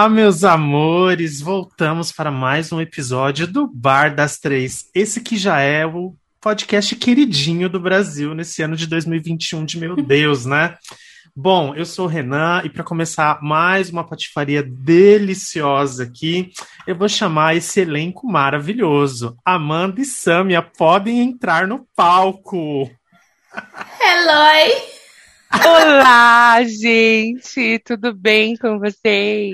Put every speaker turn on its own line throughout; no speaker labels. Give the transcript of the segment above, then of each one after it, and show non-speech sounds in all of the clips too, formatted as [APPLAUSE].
Olá, meus amores! Voltamos para mais um episódio do Bar das Três. Esse que já é o podcast queridinho do Brasil nesse ano de 2021, de meu Deus, né? Bom, eu sou o Renan e para começar mais uma patifaria deliciosa aqui, eu vou chamar esse elenco maravilhoso. Amanda e Samia podem entrar no palco.
Hello!
Olá, gente, tudo bem com vocês?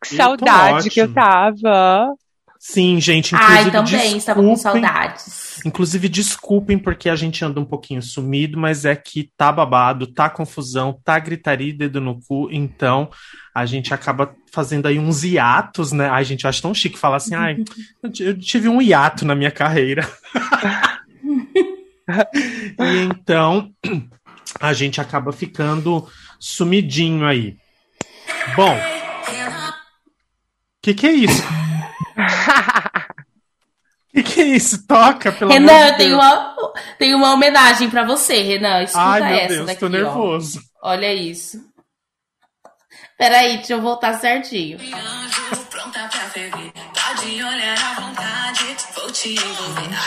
Que
Eu
saudade que eu tava.
Sim, gente, inclusive
Ai, também, estava com saudades.
Inclusive, desculpem porque a gente anda um pouquinho sumido, mas é que tá babado, tá confusão, tá gritaria e dedo no cu, então a gente acaba fazendo aí uns hiatos, né? Ai, gente, eu acho tão chique falar assim, ai, eu tive um hiato na minha carreira. [LAUGHS] e então a gente acaba ficando sumidinho aí. Bom, o que que é isso? O [LAUGHS] que que é isso? Toca, pelo amor
Renan,
de
eu tenho
Deus.
uma, tenho uma homenagem pra você, Renan. Escuta
Ai, meu
essa
Deus,
daqui,
tô
ó.
nervoso.
Olha isso. Peraí, deixa eu voltar certinho.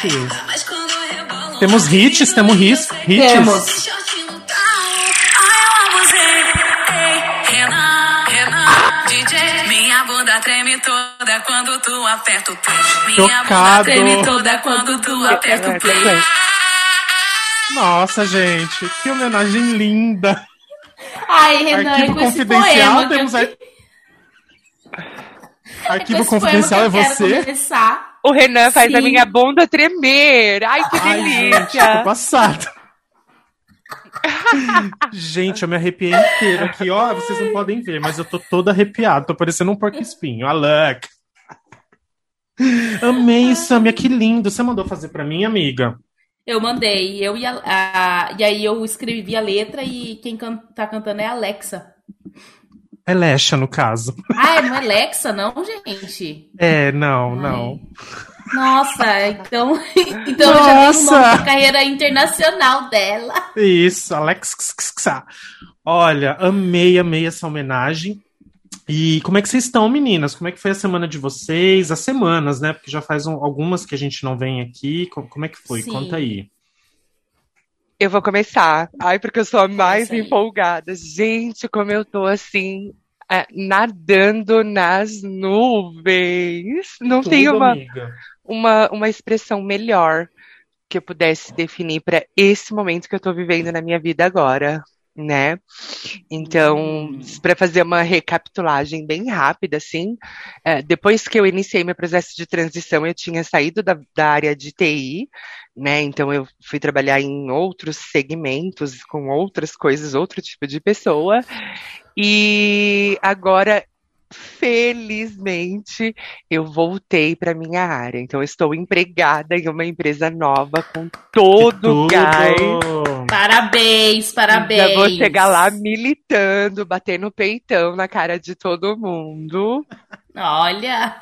Gente.
rebolo,
Temos hits, temos hits, hits.
Temos.
Treme toda quando tu aperta o play. Minha
Chocado.
bunda treme toda quando tu aperta o play.
Nossa, gente, que homenagem linda.
Ai, Renan, [LAUGHS]
Arquivo
é
confidencial,
poema
temos
que eu, é
Arquivo confidencial é você?
começar.
O Renan faz a
Sim.
minha bunda tremer. Ai, que
Ai, gente,
delícia.
tô passada. [LAUGHS] Gente, eu me arrepiei inteiro aqui, ó. Vocês não podem ver, mas eu tô todo arrepiado. Tô parecendo um porco espinho. Alec. Amei, Samia, que lindo. Você mandou fazer pra mim, amiga?
Eu mandei, eu e a, a- e aí eu escrevi a letra e quem can, tá cantando é a Alexa.
É Lesha, no caso.
Ah, não é Alexa, não, gente?
É, não, não.
Nossa, então, [LAUGHS] então eu já
Nossa!
nome da carreira internacional dela.
Isso, Alex. Olha, amei, amei essa homenagem. E como é que vocês estão, meninas? Como é que foi a semana de vocês? As semanas, né? Porque já faz um- algumas que a gente não vem aqui. Co- Como é que foi?
Sim.
Conta aí.
Eu vou começar. Ai, porque eu sou a mais empolgada. Gente, como eu tô assim, é, nadando nas nuvens. Não tem
Tudo,
uma,
amiga.
uma, uma expressão melhor que eu pudesse definir para esse momento que eu tô vivendo na minha vida agora, né? Então,
Hum.
para fazer uma recapitulagem bem rápida, assim, é, depois que eu iniciei meu processo de transição, eu tinha saído da, da área de TI, né? Então, eu fui trabalhar em outros segmentos, com outras coisas, outro tipo de pessoa, e agora. Felizmente, eu voltei para minha área. Então, eu estou empregada em uma empresa nova com todo o gás.
Parabéns, parabéns.
Já vou chegar lá militando, batendo peitão na cara de todo mundo.
Olha,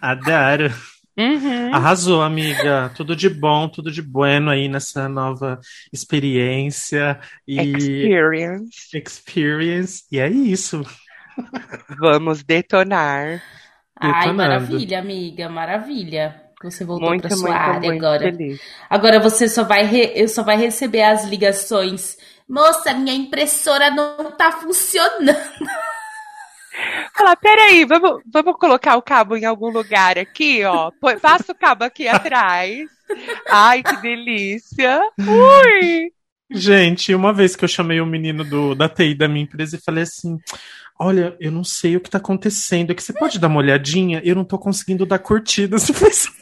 Adoro.
Uhum.
Arrasou, amiga. Tudo de bom, tudo de bueno aí nessa nova experiência e
Experience.
experience. E é isso.
Vamos detonar.
ai,
Detonando.
maravilha, amiga, maravilha. Você voltou
Muito,
para sua
muito,
área
muito
agora.
feliz.
Agora você só vai, re- eu só vai receber as ligações. Moça, minha impressora não tá funcionando.
Falar, peraí, vamos, vamos colocar o cabo em algum lugar aqui, ó. Põe- Passa o cabo aqui atrás. Ai, que delícia. Ui!
Gente, uma vez que eu chamei o menino do, da TI da minha empresa e falei assim: Olha, eu não sei o que tá acontecendo. É que você pode dar uma olhadinha? Eu não tô conseguindo dar curtidas [LAUGHS] no Facebook.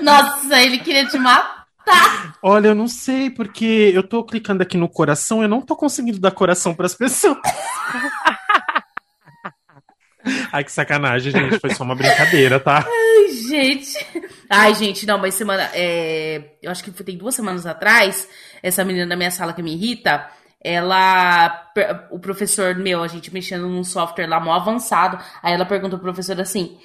Nossa, ele queria te matar. [LAUGHS]
Olha, eu não sei, porque eu tô clicando aqui no coração, eu não tô conseguindo dar coração pras pessoas. [LAUGHS] Ai, que sacanagem, gente. Foi só uma brincadeira, tá?
Ai, gente. Ai, gente, não, mas semana. é, Eu acho que foi- tem duas semanas atrás, essa menina da minha sala que me irrita, ela. O professor meu, a gente mexendo num software lá mó avançado. Aí ela perguntou pro professor assim: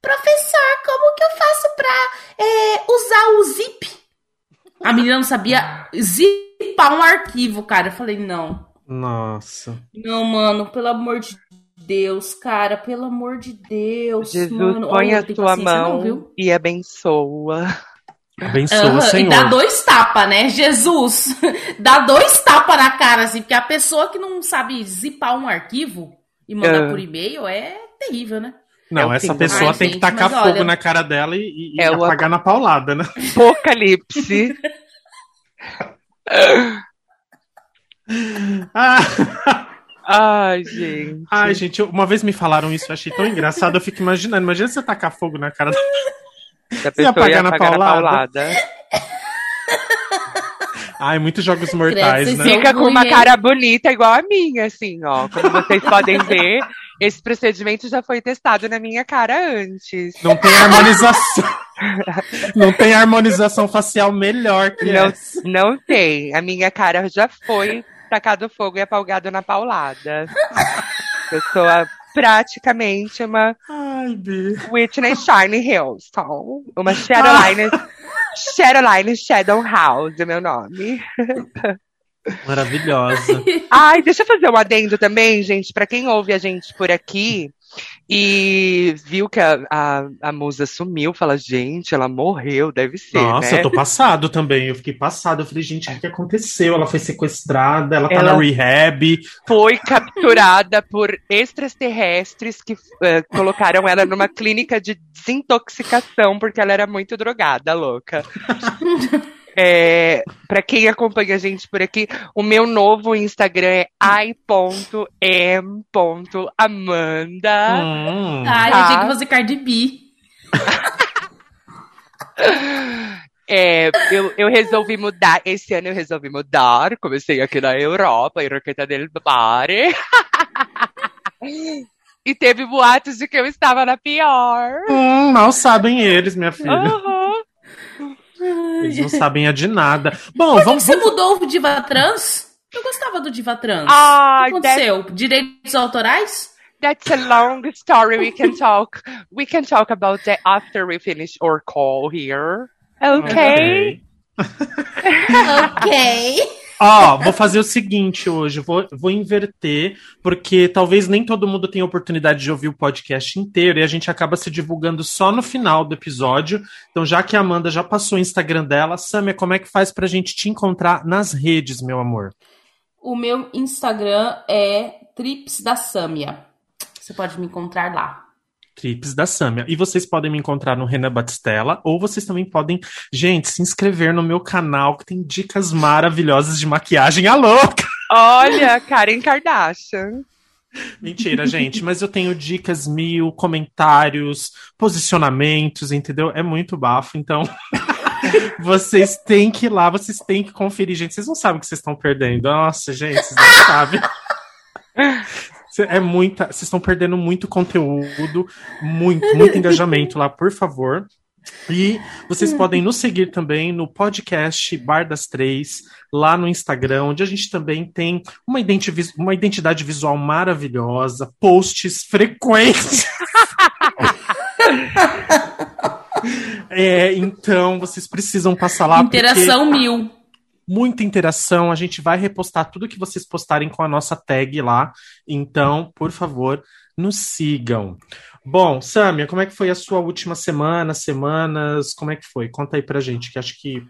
Professor, como que eu faço pra é, usar o zip? A menina não sabia zipar um arquivo, cara. Eu falei, não.
Nossa.
Não, mano, pelo amor de Deus, cara, pelo amor de Deus.
Jesus,
mano.
põe
Olha,
a tua mão
não, viu?
e abençoa.
Abençoa,
E
Senhor. [LAUGHS]
dá dois tapas, né? Jesus, dá dois tapas na cara, assim, porque a pessoa que não sabe zipar um arquivo e mandar
Ah.
por e-mail é terrível, né?
Não,
É o
essa
fim.
pessoa tem que
gente,
tacar
mas
fogo
olha-
na cara dela e, e
É o-
apagar na paulada, né?
Apocalipse. [LAUGHS]
Ah,
Ai, gente.
ai, gente, uma vez me falaram isso, eu achei tão engraçado, eu fico imaginando. Imagina você tacar fogo na cara da
Se a [LAUGHS] pessoa
apagar
ia
na
apagar na
paulada?
paulada.
Ai, muitos jogos mortais,
Credo,
né?
Fica com uma cara bonita igual a minha, assim, ó. Como vocês podem ver, esse procedimento já foi testado na minha cara antes.
Não tem harmonização. [LAUGHS] Não tem harmonização facial melhor que
Não,
essa.
não tem. A minha cara já foi tacado fogo e apagado na paulada. Eu sou a- praticamente uma
Ai.
Whitney Shine Houston. Uma Shadowline. Shadowline Shadow House, é meu nome. [LAUGHS]
Maravilhosa. [LAUGHS]
Ai, deixa eu fazer um adendo também, gente, pra quem ouve a gente por aqui e viu que a, a, a musa sumiu, fala, gente, ela morreu, deve ser,
Nossa,
né?
eu tô passado também. Eu fiquei passado. Eu falei, gente, o que, aconteceu? Ela foi sequestrada, ela tá
Ela-
na rehab.
Foi capturada por extraterrestres que eh, colocaram ela numa clínica de desintoxicação porque ela era muito drogada, louca. [LAUGHS] É, para quem acompanha a gente por aqui, o meu novo Instagram é i.m.amanda.
Hum.
Ai,
Tá.
eu tinha que fazer Cardi B. [LAUGHS]
É, eu, eu resolvi mudar, esse ano eu resolvi mudar, comecei aqui na Europa, em Roqueta del Mare. [LAUGHS] e teve boatos de que eu estava na pior.
Hum, mal sabem eles, minha filha.
Aham.
Eles não sabem a de nada. [LAUGHS] Bom,
Por
vamos.
você mudou o Diva Trans? Eu gostava do Diva Trans.
Ah,
o que aconteceu? Direitos autorais?
That's a long story. We can talk. We can talk about that after we finish our call here. Okay.
ok. [LAUGHS]
Ó, vou fazer o seguinte hoje, vou, vou inverter, porque talvez nem todo mundo tenha oportunidade de ouvir o podcast inteiro e a gente acaba se divulgando só no final do episódio. Então, já que a Amanda já passou o Instagram dela, Samia, como é que faz pra gente te encontrar nas redes, meu amor?
O meu Instagram é Trips da Sâmia. Você pode me encontrar lá.
Trips da Samia. E vocês podem me encontrar no Renan Batistella, ou vocês também podem, gente, se inscrever no meu canal, que tem dicas maravilhosas de maquiagem. A louca!
Olha, Karen Kardashian.
Mentira, gente, mas eu tenho dicas mil, comentários, posicionamentos, entendeu? É muito bafo, então. [LAUGHS] vocês têm que ir lá, vocês têm que conferir, gente. Vocês não sabem o que vocês estão perdendo. Nossa, gente, vocês não sabem. É muita. Vocês estão perdendo muito conteúdo, muito, muito [LAUGHS] engajamento lá, por favor. E vocês podem nos seguir também no podcast Bar das Três, lá no Instagram, onde a gente também tem uma, identi uma identidade visual maravilhosa, posts frequentes. [LAUGHS] É, então, vocês precisam passar lá. porque-
Interação mil.
Muita interação. A gente vai repostar tudo que vocês postarem com a nossa tag lá. Então, por favor, nos sigam. Bom, Samia, como é que foi a sua última semana, semanas? Como é que foi? Conta aí pra gente, que acho que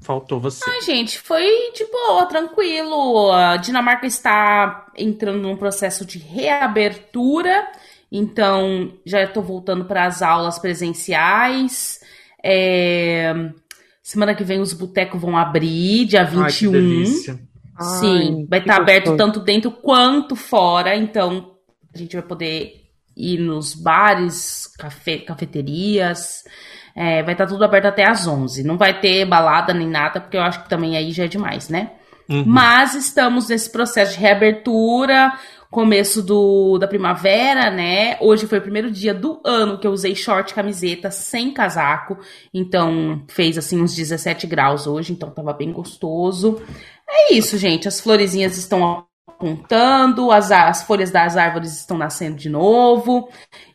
faltou você.
Ai, gente, foi de boa, tranquilo. A Dinamarca está entrando num processo de reabertura, então já estou voltando para as aulas presenciais. É, Semana que vem os botecos vão abrir, dia
Ai, que
21.
delícia.
Sim,
Ai,
vai estar aberto
gostoso.
tanto dentro quanto fora, então a gente vai poder ir nos bares, cafe- cafeterias, é, vai estar tudo aberto até às 11. Não vai ter balada nem nada, porque eu acho que também aí já é demais, né?
Uhum.
Mas estamos nesse processo de reabertura, começo do, da primavera, né? Hoje foi o primeiro dia do ano que eu usei short, camiseta, sem casaco. Então fez assim uns 17 graus hoje, então tava bem gostoso. É isso, gente. As florezinhas estão apontando, as, as folhas das árvores estão nascendo de novo.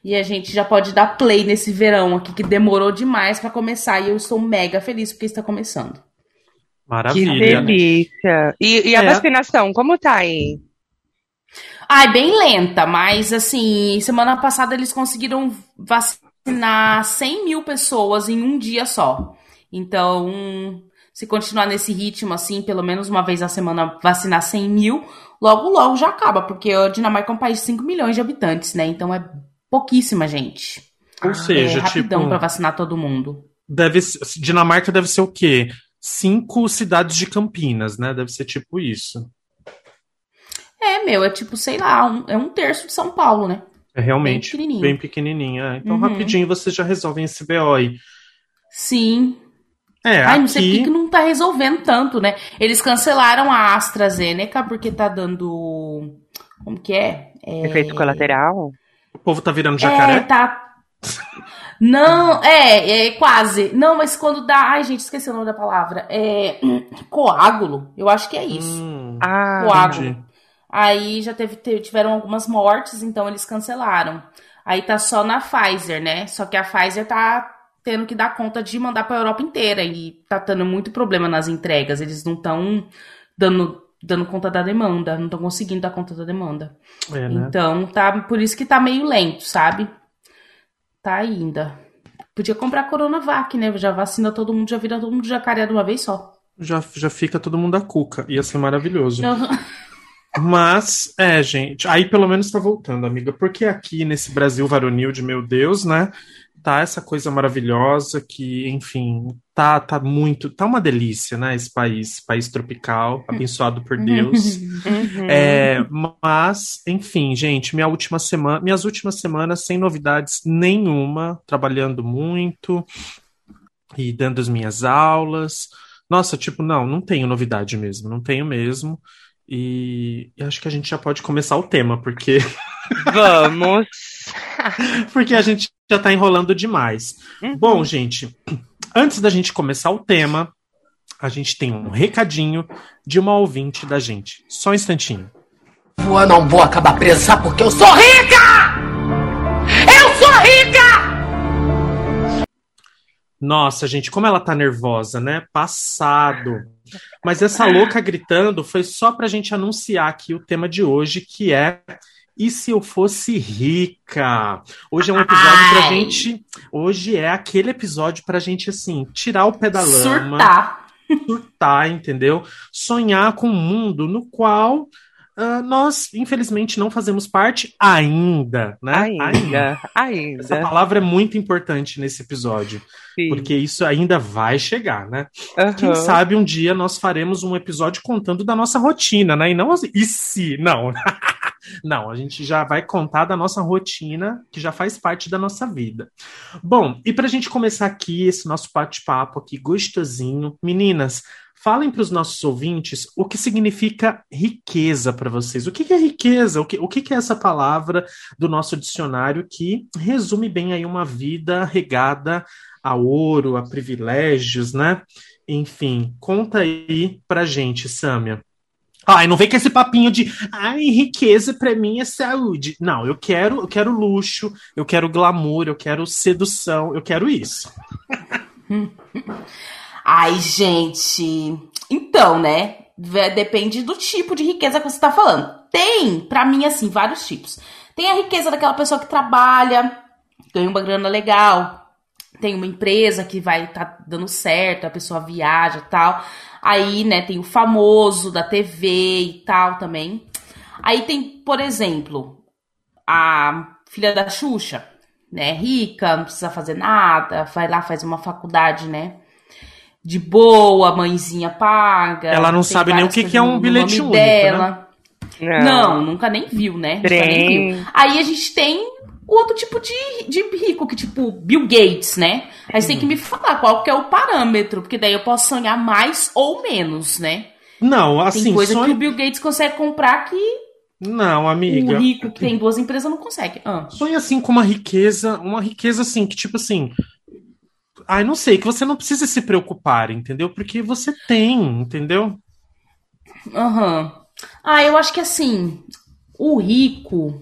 E a gente já pode dar play nesse verão aqui que demorou demais pra começar. E eu estou mega feliz porque está começando.
Que
Maravilha. né?
delícia. E, e a
É.
vacinação, como tá aí?
Ai, bem lenta, mas assim, semana passada eles conseguiram vacinar 100 mil pessoas em um dia só. Então, se continuar nesse ritmo, assim, pelo menos uma vez a semana vacinar 100 mil, logo, logo já acaba, porque a Dinamarca é um país de 5 milhões de habitantes, né? Então é pouquíssima gente.
Ou seja,
é rapidão
tipo,
pra vacinar todo mundo.
deve ser- Dinamarca deve ser o quê? Cinco cidades de Campinas, né? Deve ser tipo isso.
É, meu, é tipo, sei lá, um- é um terço de São Paulo, né?
É realmente
Bem pequenininho.
bem pequenininha. é. Então,
Uhum.
rapidinho vocês já resolvem esse BO aí.
Sim.
É,
Ai, não sei por que
aqui...
que não tá resolvendo tanto, né? Eles cancelaram a AstraZeneca porque tá dando. Como que é? É-
Efeito colateral?
o povo tá virando
É,
jacaré.
tá. Não, é, é quase. Não, mas quando dá. Ai, gente, esqueci o nome da palavra. É. Coágulo. Eu acho que é isso.
Hum,
Ah,
Coágulo.
entendi.
Aí já teve, te- tiveram algumas mortes, então eles cancelaram. Aí tá só na Pfizer, né? Só que a Pfizer tá tendo que dar conta de mandar pra Europa inteira e tá tendo muito problema nas entregas. Eles não estão dando, dando conta da demanda, não estão conseguindo dar conta da demanda.
É, né?
Então, tá, por isso que tá meio lento, sabe? Tá ainda. Podia comprar a Coronavac, né? Já vacina todo mundo, já vira todo mundo jacaré de uma vez só.
Já, já fica todo mundo a cuca. Ia ser maravilhoso. [LAUGHS] Mas, é, gente, aí pelo menos tá voltando, amiga, porque aqui nesse Brasil varonil de meu Deus, né, tá essa coisa maravilhosa que, enfim, tá, tá muito, tá uma delícia, né, esse país, país tropical, abençoado por Deus.
Uhum.
É, mas, enfim, gente, minha última semana, minhas últimas semanas sem novidades nenhuma, trabalhando muito e dando as minhas aulas. Nossa, tipo, não, não tenho novidade mesmo, não tenho mesmo. E, e acho que a gente já pode começar o tema, porque [LAUGHS]
Vamos. [LAUGHS]
porque a gente já tá enrolando demais.
Uhum.
Bom, gente, antes da gente começar o tema, a gente tem um recadinho de uma ouvinte da gente. Só um instantinho.
Eu não vou acabar presa porque eu sou rica! Eu sou rica!
Nossa, gente, como ela tá nervosa, né? Passado. Mas essa louca gritando foi só pra gente anunciar aqui o tema de hoje, que é E se eu fosse rica? Hoje é um episódio pra
Ai.
gente. Hoje é aquele episódio pra gente, assim, tirar o pé da lama,
Surtar.
surtar, entendeu? Sonhar com um mundo no qual ah, nós, infelizmente, não fazemos parte ainda, né?
Ainda,
Essa
ainda.
palavra é muito importante nesse episódio.
Sim.
Porque isso ainda vai chegar, né? Quem
Aham.
sabe um dia nós faremos um episódio contando da nossa rotina, né? E não assim, e se? Não. [LAUGHS] não, a gente já vai contar da nossa rotina, que já faz parte da nossa vida. Bom, e pra gente começar aqui esse nosso bate-papo aqui gostosinho, meninas, falem para os nossos ouvintes o que significa riqueza para vocês. O que que é riqueza? O que, o que que é essa palavra do nosso dicionário que resume bem aí uma vida regada a ouro, a privilégios, né? Enfim, conta aí pra gente, Sâmia. Ai, não vem com esse papinho de ai, riqueza pra mim é saúde. Não, eu quero, eu quero luxo, eu quero glamour, eu quero sedução, eu quero isso. [LAUGHS]
Ai, gente. Então, né? Depende do tipo de riqueza que você tá falando. Tem, pra mim, assim, vários tipos. Tem a riqueza daquela pessoa que trabalha, ganha uma grana legal, tem uma empresa que vai tá dando certo, a pessoa viaja tal. Aí, né, tem o famoso da TV e tal também. Aí tem, por exemplo, a filha da Xuxa, né, rica, não precisa fazer nada, vai lá, faz uma faculdade, né, de boa, mãezinha paga.
Ela não
tem
sabe nem o que que é um
no
bilhete único, né?
dela. Não, nunca nem viu, né? Nunca nem
Trem.
viu. Aí a gente tem o outro tipo de, de rico, que tipo Bill Gates, né? Aí você tem que me falar qual que é o parâmetro, porque daí eu posso sonhar mais ou menos, né?
Não,
Tem
assim,
coisa que
sonho...
o Bill Gates consegue comprar que
Não,
o
amiga.
rico que tem duas empresas não consegue. Ah.
Sonha assim com uma riqueza, uma riqueza assim, que tipo assim. Ai, não sei, que você não precisa se preocupar, entendeu? Porque você tem, entendeu?
Aham. Ah, eu acho que assim, o rico,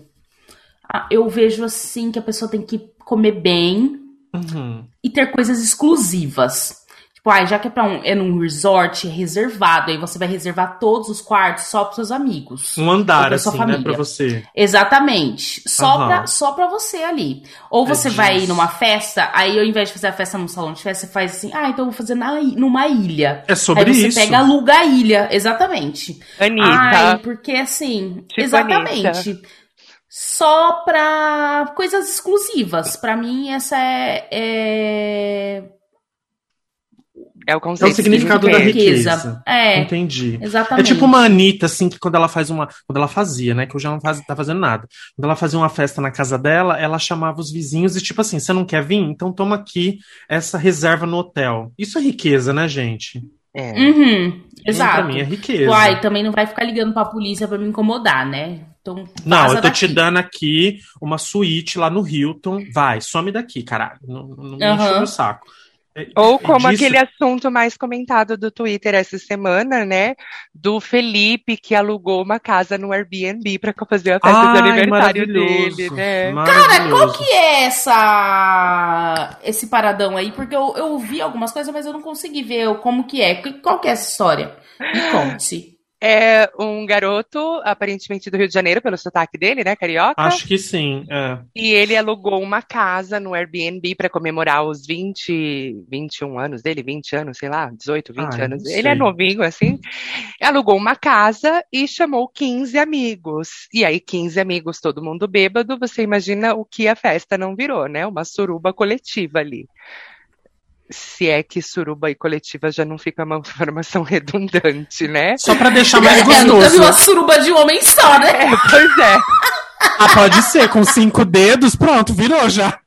eu vejo assim que a pessoa tem que comer bem
Uhum.
e ter coisas exclusivas. Tipo, ah, já que é pra um, é num resort, é reservado, aí você vai reservar todos os quartos só pros seus amigos.
Um andar,
pra sua
assim, né,
família.
pra você.
Exatamente. Só,
Aham.
pra, só pra você ali. Ou você
É
vai
disso.
numa festa, aí ao invés de fazer a festa num salão de festa, você faz assim, ah, então eu vou fazer na, numa ilha.
É sobre
aí você
isso.
pega, aluga a ilha. Exatamente.
Anitta.
Ai, porque assim,
Tipo
exatamente. Só pra coisas exclusivas. Pra mim, essa é. é...
É o
É
conceito.
o significado da
riqueza.
riqueza.
É,
Entendi. É
exatamente.
tipo uma Anitta, assim, que quando ela faz uma. Quando ela fazia, né? Que hoje ela não faz, tá fazendo nada. Quando ela fazia uma festa na casa dela, ela chamava os vizinhos e, tipo assim, você não quer vir? Então toma aqui essa reserva no hotel. Isso é riqueza, né, gente?
É.
Uhum,
Pra
exato.
mim é riqueza.
Uai, também não vai ficar ligando pra polícia pra me incomodar, né? Então,
Não, eu tô te
daqui.
dando aqui uma suíte lá no Hilton. Vai, some daqui, caralho. Não, não me enche o meu saco. É-
Ou como
disso-
aquele assunto mais comentado do Twitter essa semana, né? Do Felipe que alugou uma casa no Airbnb para fazer a festa de
Ai,
aniversário
maravilhoso,
dele, né?
Cara, qual que é essa esse paradão aí? Porque eu, eu vi algumas coisas, mas eu não consegui ver como que é. Qual que é essa história? Me conte.
É um garoto, aparentemente do Rio de Janeiro, pelo sotaque dele, né? Carioca.
Acho que sim. é.
E ele alugou uma casa no Airbnb para comemorar os 20, 21 anos dele, 20 anos, sei lá, 18, 20
Ai,
anos. Ele é novinho, assim. Alugou uma casa e chamou 15 amigos. E aí, 15 amigos, todo mundo bêbado, você imagina o que a festa não virou, né? Uma suruba coletiva ali. Se é que suruba e coletiva já não fica uma [LAUGHS] informação redundante, né?
Só pra deixar mais
É, nunca vi
gostoso.
uma suruba de um homem só, né?
É, pois é.
Ah, pode ser, com cinco dedos, pronto, virou já.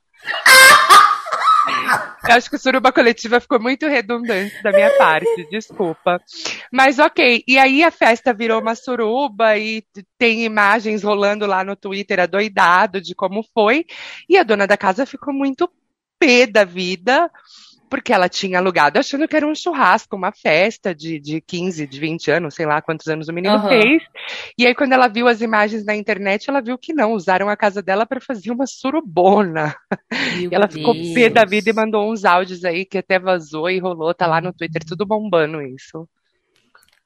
Eu acho que suruba coletiva ficou muito redundante da minha parte, desculpa. Mas ok, e aí a festa virou uma suruba e tem imagens rolando lá no Twitter adoidado de como foi. E a dona da casa ficou muito pé da vida, porque ela tinha alugado achando que era um churrasco, uma festa de, de 15, de 20 anos, sei lá quantos anos o menino
Aham.
fez. E aí, quando ela viu as imagens na internet, ela viu que não, usaram a casa dela para fazer uma surubona.
Meu
E ela ficou pé da
Deus.
vida e mandou uns áudios aí que até vazou e rolou, tá lá no Twitter, tudo bombando isso.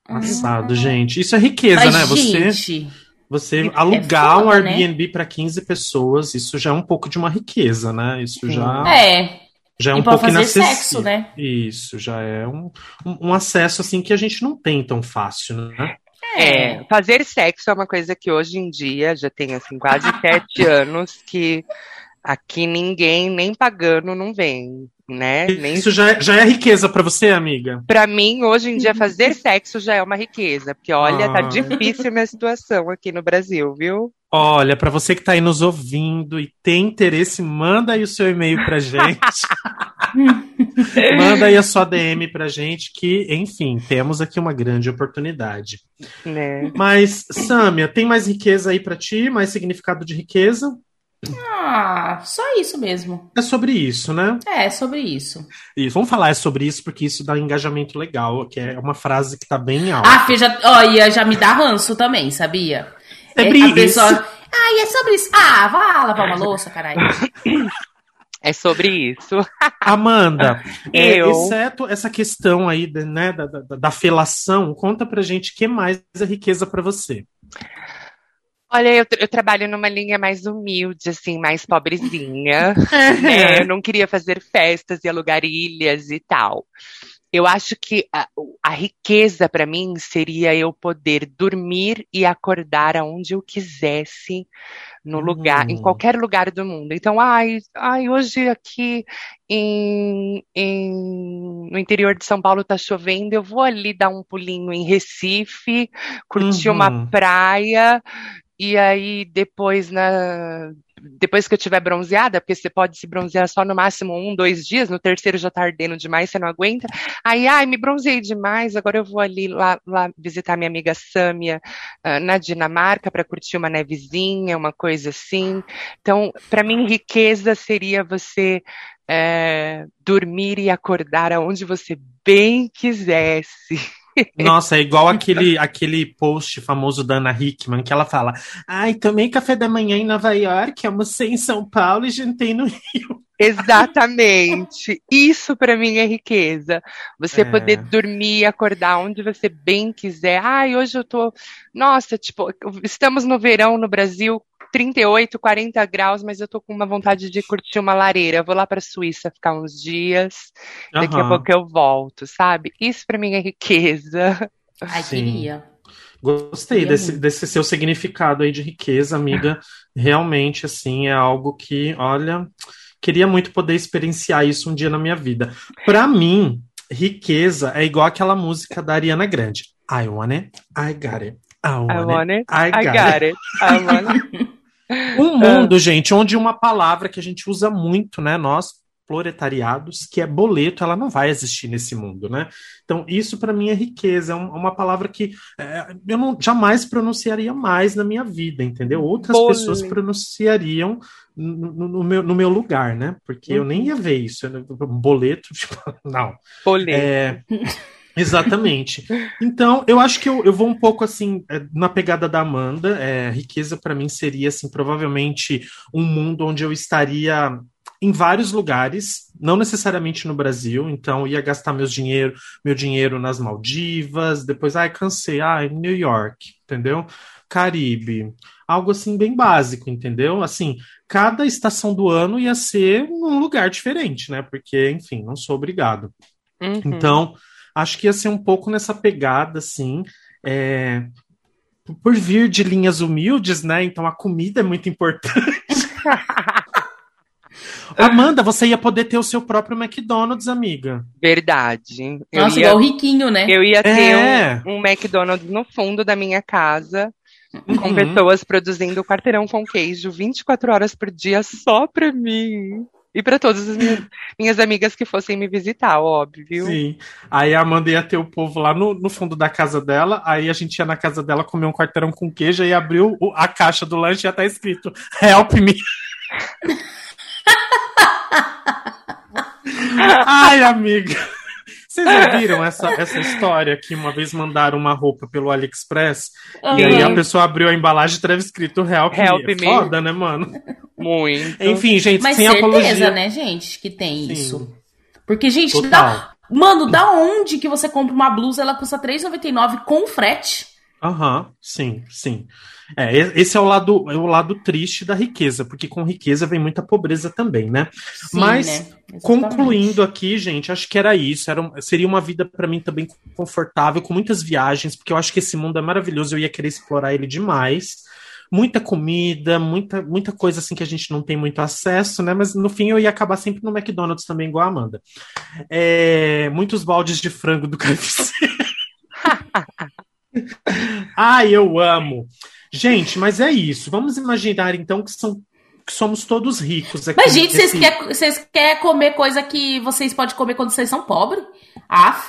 Passado, gente. Isso é riqueza,
Mas,
né? Você,
gente,
você
é
alugar um
foda, né?
Airbnb pra 15 pessoas, isso já é um pouco de uma riqueza, né? Isso
Sim.
já,
é.
Já é
e
um pouco
fazer
inacessível.
sexo, né?
Isso, já é um, um, um acesso assim que a gente não tem tão fácil, né?
É, fazer sexo é uma coisa que hoje em dia já tem assim quase [LAUGHS] sete anos que aqui ninguém nem pagando não vem, né? Nem
Isso já é, já é riqueza pra você, amiga.
Pra mim, hoje em dia, [LAUGHS] fazer sexo já é uma riqueza, porque olha, tá
Ah.
difícil a minha situação aqui no Brasil, viu?
Olha, pra você que tá aí nos ouvindo e tem interesse, manda aí o seu e-mail pra gente. [LAUGHS] manda aí a sua DM pra gente, que, enfim, temos aqui uma grande oportunidade.
Né?
Mas, Sâmia, tem mais riqueza aí pra ti? Mais significado de riqueza?
Ah, só isso mesmo.
É sobre isso, né?
É, sobre isso.
Isso. Vamos falar sobre isso, porque isso dá um engajamento legal, que é uma frase que tá bem alta.
Ah, Fê, já, olha, já me dá ranço também, sabia?
Sobre
a
isso.
pessoa. Ah, e é sobre isso. Ah, vá lavar uma louça, caralho. [COUGHS]
É sobre isso. [COUGHS]
Amanda, é,
Eu.
exceto essa questão aí da- né, da, da, da felação, conta pra gente o que mais é riqueza pra você.
Olha, eu, eu trabalho numa linha mais humilde, assim, mais pobrezinha. né? [LAUGHS] Eu não queria fazer festas e alugar ilhas e tal. Eu acho que a, a riqueza para mim seria eu poder dormir e acordar aonde eu quisesse, no lugar, em qualquer lugar do mundo. Então, ai, ai hoje aqui em, em- no interior de São Paulo tá chovendo, eu vou ali dar um pulinho em Recife, curtir
Uhum.
uma praia. E aí, depois, na... depois que eu tiver bronzeada, porque você pode se bronzear só no máximo um, dois dias, no terceiro já tá ardendo demais, você não aguenta. Aí, ai, me bronzeei demais, agora eu vou ali lá, lá visitar minha amiga Sâmia, ah, na Dinamarca, para curtir uma nevezinha, uma coisa assim. Então, para mim, riqueza seria você eh, dormir e acordar aonde você bem quisesse.
Nossa, é igual aquele, aquele post famoso da Ana Hickman, que ela fala: Ai, tomei café da manhã em Nova York, almocei em São Paulo e jantei no Rio.
Exatamente. Isso para mim é riqueza. Você
É.
poder dormir, acordar onde você bem quiser. Ai, hoje eu tô. Nossa, tipo, estamos no verão no Brasil, 38, 40 graus, mas eu tô com uma vontade de curtir uma lareira. Eu vou lá pra Suíça ficar uns dias, daqui a pouco eu volto, sabe? Isso para mim é riqueza.
Ai,
Sim.
queria.
Gostei
Queria
desse,
muito.
desse seu significado aí de riqueza, amiga. Realmente, assim, é algo que, olha, queria muito poder experienciar isso um dia na minha vida. Pra mim, riqueza é igual aquela música da Ariana Grande. I want it, I got it. I want,
I want it,
I got,
I
it.
got it. I want it.
Um [LAUGHS] mundo, gente, onde uma palavra que a gente usa muito, né, nós proletariados, que é boleto, ela não vai existir nesse mundo, né? Então, isso para mim é riqueza, é um- uma palavra que é, eu não jamais pronunciaria mais na minha vida, entendeu? Outras pessoas pronunciariam no, no- meu, no meu lugar, né? Porque eu nem ia ver isso. Boleto, [LAUGHS] tipo, não.
Boleto.
É, [LAUGHS] exatamente. Então, eu acho que eu, eu vou um pouco assim é, na pegada da Amanda. É, riqueza para mim seria assim provavelmente um mundo onde eu estaria em vários lugares, não necessariamente no Brasil. Então, ia gastar meus dinheiro, meu dinheiro nas Maldivas. Depois, ai, cansei, ai, New York, entendeu? Caribe, algo assim bem básico, entendeu? Assim, cada estação do ano ia ser um lugar diferente, né? Porque, enfim, não sou obrigado.
Uhum.
Então, acho que ia ser um pouco nessa pegada, assim. é, Por vir de linhas humildes, né? Então a comida é muito importante. [LAUGHS] Amanda, você ia poder ter o seu próprio McDonald's, amiga.
Verdade. Eu
Nossa,
ia,
igual o riquinho, né?
eu ia ter
É.
um, um McDonald's no fundo da minha casa, com
Uhum.
pessoas produzindo quarteirão com queijo 24 horas por dia só pra mim. E pra todas as minhas, minhas amigas que fossem me visitar, óbvio.
Sim. Aí a Amanda ia ter o povo lá no, no fundo da casa dela, aí a gente ia na casa dela comer um quarteirão com queijo e abriu o- a caixa do lanche e já tá escrito Help me. [LAUGHS] Ai, amiga. Vocês ouviram essa, essa história que uma vez mandaram uma roupa pelo AliExpress e aí a pessoa abriu a embalagem e tava escrito Help,
Help
me. É
me.
Foda, né, mano?
Muito.
Enfim, gente,
Mas
sem
certeza,
apologia.
né, gente, que tem
Sim.
isso. Porque, gente,
Total.
dá... mano, da onde que você compra uma blusa, ela custa R$3,99 com frete?
Aham, sim, sim. É, esse é o lado, é o lado triste da riqueza, porque com riqueza vem muita pobreza também, né?
Sim,
Mas,
né?
Concluindo aqui, gente, acho que era isso. Era seria uma vida para mim também confortável, com muitas viagens, porque eu acho que esse mundo é maravilhoso, eu ia querer explorar ele demais. Muita comida, muita, muita coisa assim que a gente não tem muito acesso, né? Mas no fim eu ia acabar sempre no McDonald's também, igual a Amanda. É, muitos baldes de frango do [LAUGHS] KFC. [LAUGHS] Ai, eu amo. Gente, mas é isso. Vamos imaginar então que, são, que somos todos ricos aqui.
Mas, gente, vocês
nesse-
querem quer comer coisa que vocês podem comer quando vocês são pobres?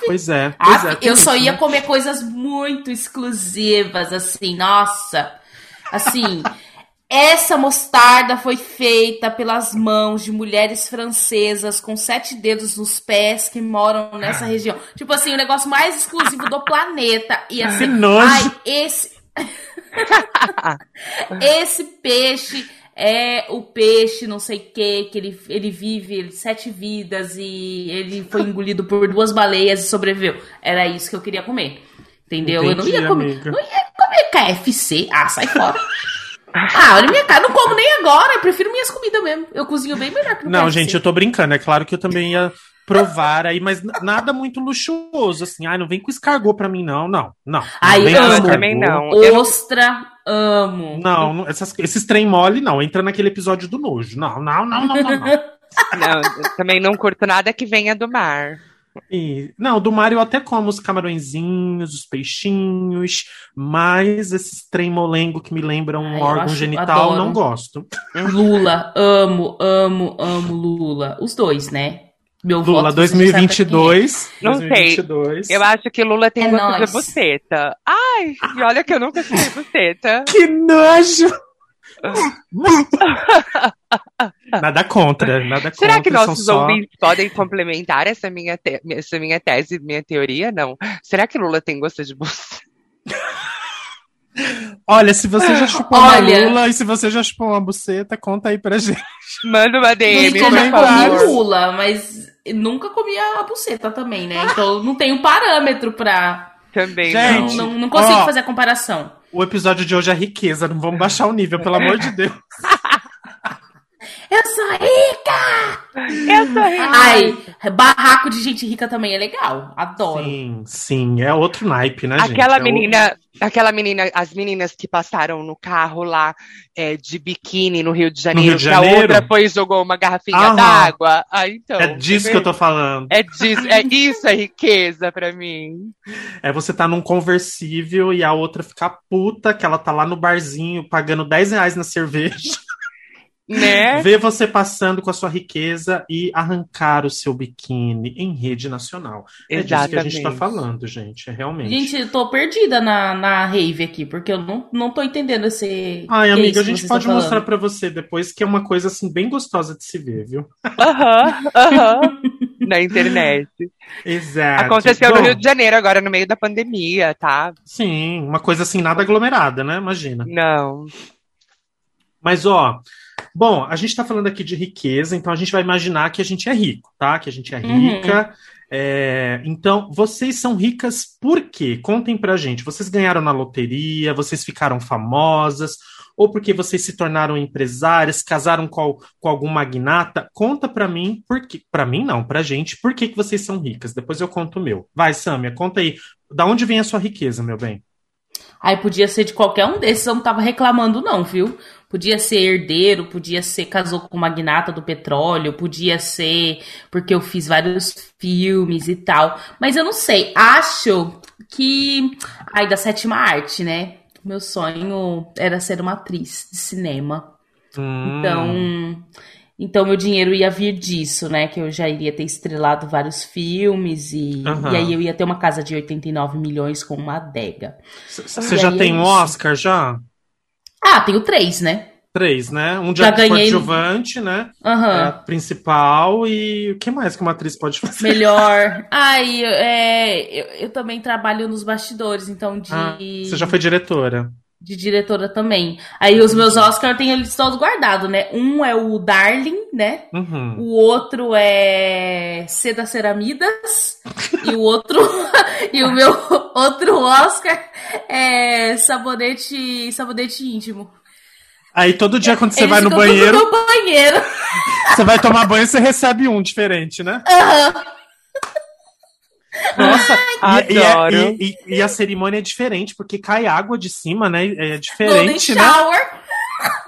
Pois é, pois é.
eu só
isso,
ia
né?
comer coisas muito exclusivas, assim, nossa. Assim, essa mostarda foi feita pelas mãos de mulheres francesas com sete dedos nos pés que moram nessa região. Tipo assim, o negócio mais exclusivo do planeta. E assim,
Que nojo.
ai, esse. [LAUGHS] esse peixe é o peixe não sei o que, que ele, ele vive sete vidas e ele foi engolido por duas baleias e sobreviveu. Era isso que eu queria comer. Entendeu? eu não ia
Entendi,
comer.
amiga.
Não ia comer KFC. Ah, sai fora. Ah, olha minha cara, não como nem agora, eu prefiro minhas comidas mesmo. Eu cozinho bem melhor que no
Não, gente, eu tô brincando. É claro que eu também ia provar aí, mas nada muito luxuoso, assim. Ai, não vem com escargot pra mim, não, não, não.
Ai,
não
amo.
Também não.
Ostra, amo.
Não, não, essas- esses trem mole, não. Entra naquele episódio do nojo. Não, não, não, não, não. não. [LAUGHS]
Não, eu também não curto nada que venha do mar.
E- não, do mar eu até como os camarõezinhos, os peixinhos, mas esses trem molengo que me lembram um
Ai,
órgão
acho-
genital,
adoro.
não gosto.
Lula, amo, amo, amo Lula. Os dois, né? Meu
Lula
voto, você já sabe pra quem é.
2022.
Não sei.
2022.
Eu acho que Lula tem
É
gosto
nóis.
de buceta. Ai, e olha que eu nunca tive buceta.
Que nojo! Nada contra, nada contra. [LAUGHS]
Será que nossos
só...
ouvintes podem complementar essa minha, te- essa minha tese, minha teoria? Não. Será que Lula tem gosto de buceta? [LAUGHS]
Olha, se você já chupou
Olha.
uma lula e se você já chupou uma buceta, conta aí pra gente.
Manda uma DM,
eu
por
já comi lula, mas nunca comi a buceta também, né? Então não tenho parâmetro pra.
Também
Gente,
Não,
não.
não, não consigo
ó.
fazer a comparação.
O episódio de hoje é riqueza, não vamos baixar o nível, pelo amor de Deus. [LAUGHS]
Eu sou rica!
Eu sou rica.
Ai, barraco de gente rica também é legal. Adoro.
Sim, sim, é outro naipe, né, gente?
Aquela
É
menina, aquela menina, as meninas que passaram no carro lá é, de biquíni no Rio de Janeiro,
Rio de
que a
Janeiro?
outra foi e jogou uma garrafinha
Aham.
d'água. Ah, então.
É disso que eu tô falando.
É disso, é isso é riqueza pra mim.
É você tá num conversível e a outra ficar puta, que ela tá lá no barzinho pagando 10 reais na cerveja.
Né?
Ver você passando com a sua riqueza e arrancar o seu biquíni em rede nacional. É disso que a gente tá
Exatamente.
falando, gente. É realmente.
Gente, eu tô perdida na, na rave aqui, porque eu não, não tô entendendo esse.
Ai,
é
amiga,
isso
a gente pode mostrar pra você depois que é uma coisa assim bem gostosa de se ver, viu?
Aham, aham. [LAUGHS] Na internet.
Exato.
Aconteceu no
Bom,
Rio de Janeiro agora, no meio da pandemia, tá?
Sim, uma coisa assim nada aglomerada, né? Imagina.
Não.
Mas, ó, bom, a gente tá falando aqui de riqueza, então a gente vai imaginar que a gente é rico, tá? Que a gente é
Uhum.
rica. É, então, vocês são ricas por quê? Contem pra gente. Vocês ganharam na loteria, vocês ficaram famosas, ou porque vocês se tornaram empresárias, casaram com, com algum magnata? Conta pra mim, por quê? Pra mim não, pra gente, por que, que vocês são ricas? Depois eu conto o meu. Vai, Samia, conta aí. Da onde vem a sua riqueza, meu bem?
Ai, podia ser de qualquer um desses, eu não tava reclamando, não, viu? Podia ser herdeiro, podia ser casou com magnata do petróleo, podia ser porque eu fiz vários filmes e tal. Mas eu não sei, acho que. Ai, da sétima arte, né? Meu sonho era ser uma atriz de cinema.
Hum,
Então, então meu dinheiro ia vir disso, né? Que eu já iria ter estrelado vários filmes e,
Aham.
e aí eu ia ter uma casa de 89 milhões com uma adega.
Você já
aí é
tem um. Oscar já?
Ah, tenho três, né?
Três, né? Um de
Já ganhei-
coadjuvante, né?
Aham.
É a principal e o que mais que uma atriz pode fazer?
Melhor. [LAUGHS] Ai, eu- é, eu, eu também trabalho nos bastidores, então de,
Ah, você já foi diretora.
De diretora também. Aí os meus Oscar eu tenho eles todos guardados, né? Um é o Darling, né?
Uhum.
O outro é Seda Ceramidas. [LAUGHS] e o outro. [LAUGHS] e o meu outro Oscar é sabonete, sabonete íntimo.
Aí todo dia quando você
Eles
vai no banheiro,
no banheiro. [LAUGHS]
você vai tomar banho, você recebe um diferente, né?
Aham.
Nossa, [LAUGHS] e, é-
Adoro.
e- e- e a cerimônia é diferente, porque cai água de cima, né? É
Golden
diferente, né?
Shower.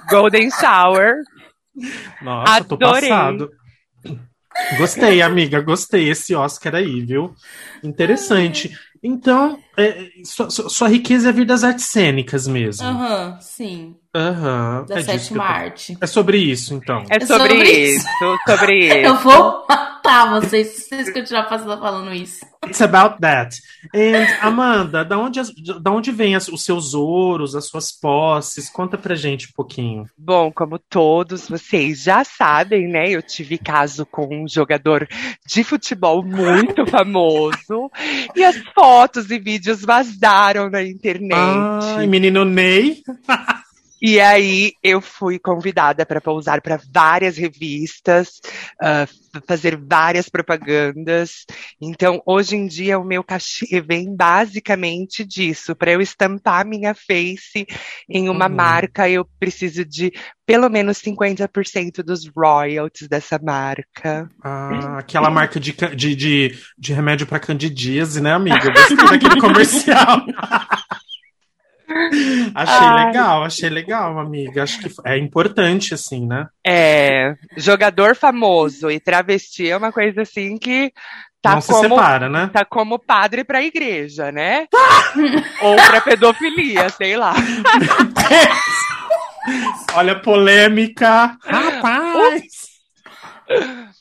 Golden Shower.
Nossa, tô
Adorei.
passado. Gostei, amiga, gostei esse Oscar aí, viu? Interessante. Então, é, sua, sua- riqueza é vir das artes cênicas mesmo.
Aham, sim.
Aham.
Da
é
sétima
tô-
arte.
É sobre isso, então.
É
É
sobre,
sobre
isso, sobre isso. [LAUGHS]
Eu vou [LAUGHS] matar vocês se vocês continuarem falando isso.
It's about that. And, Amanda, da onde, da onde vem as- os seus ouros, as suas posses? Conta pra gente um pouquinho.
Bom, como todos vocês já sabem, né? Eu tive caso com um jogador de futebol muito [LAUGHS] famoso. E as fotos e vídeos vazaram na internet.
Ai, menino Ney. [LAUGHS]
E aí eu fui convidada para pousar para várias revistas, f- fazer várias propagandas. Então, hoje em dia, o meu cachê vem basicamente disso. Para eu estampar minha face em uma
Uhum.
marca, eu preciso de pelo menos 50% dos royalties dessa marca.
Ah, aquela marca de, de, de, de remédio pra candidíase, né, amiga? Eu gostei daquele comercial. [LAUGHS] [LAUGHS] achei
Ai.
legal, achei legal, amiga. Acho que é importante, assim, né?
É, jogador famoso e travesti é uma coisa assim que tá
Não se
como
separa, né?
tá como padre pra igreja, né? [LAUGHS] Ou pra pedofilia, sei lá. [LAUGHS]
Olha, polêmica. Rapaz!
Então,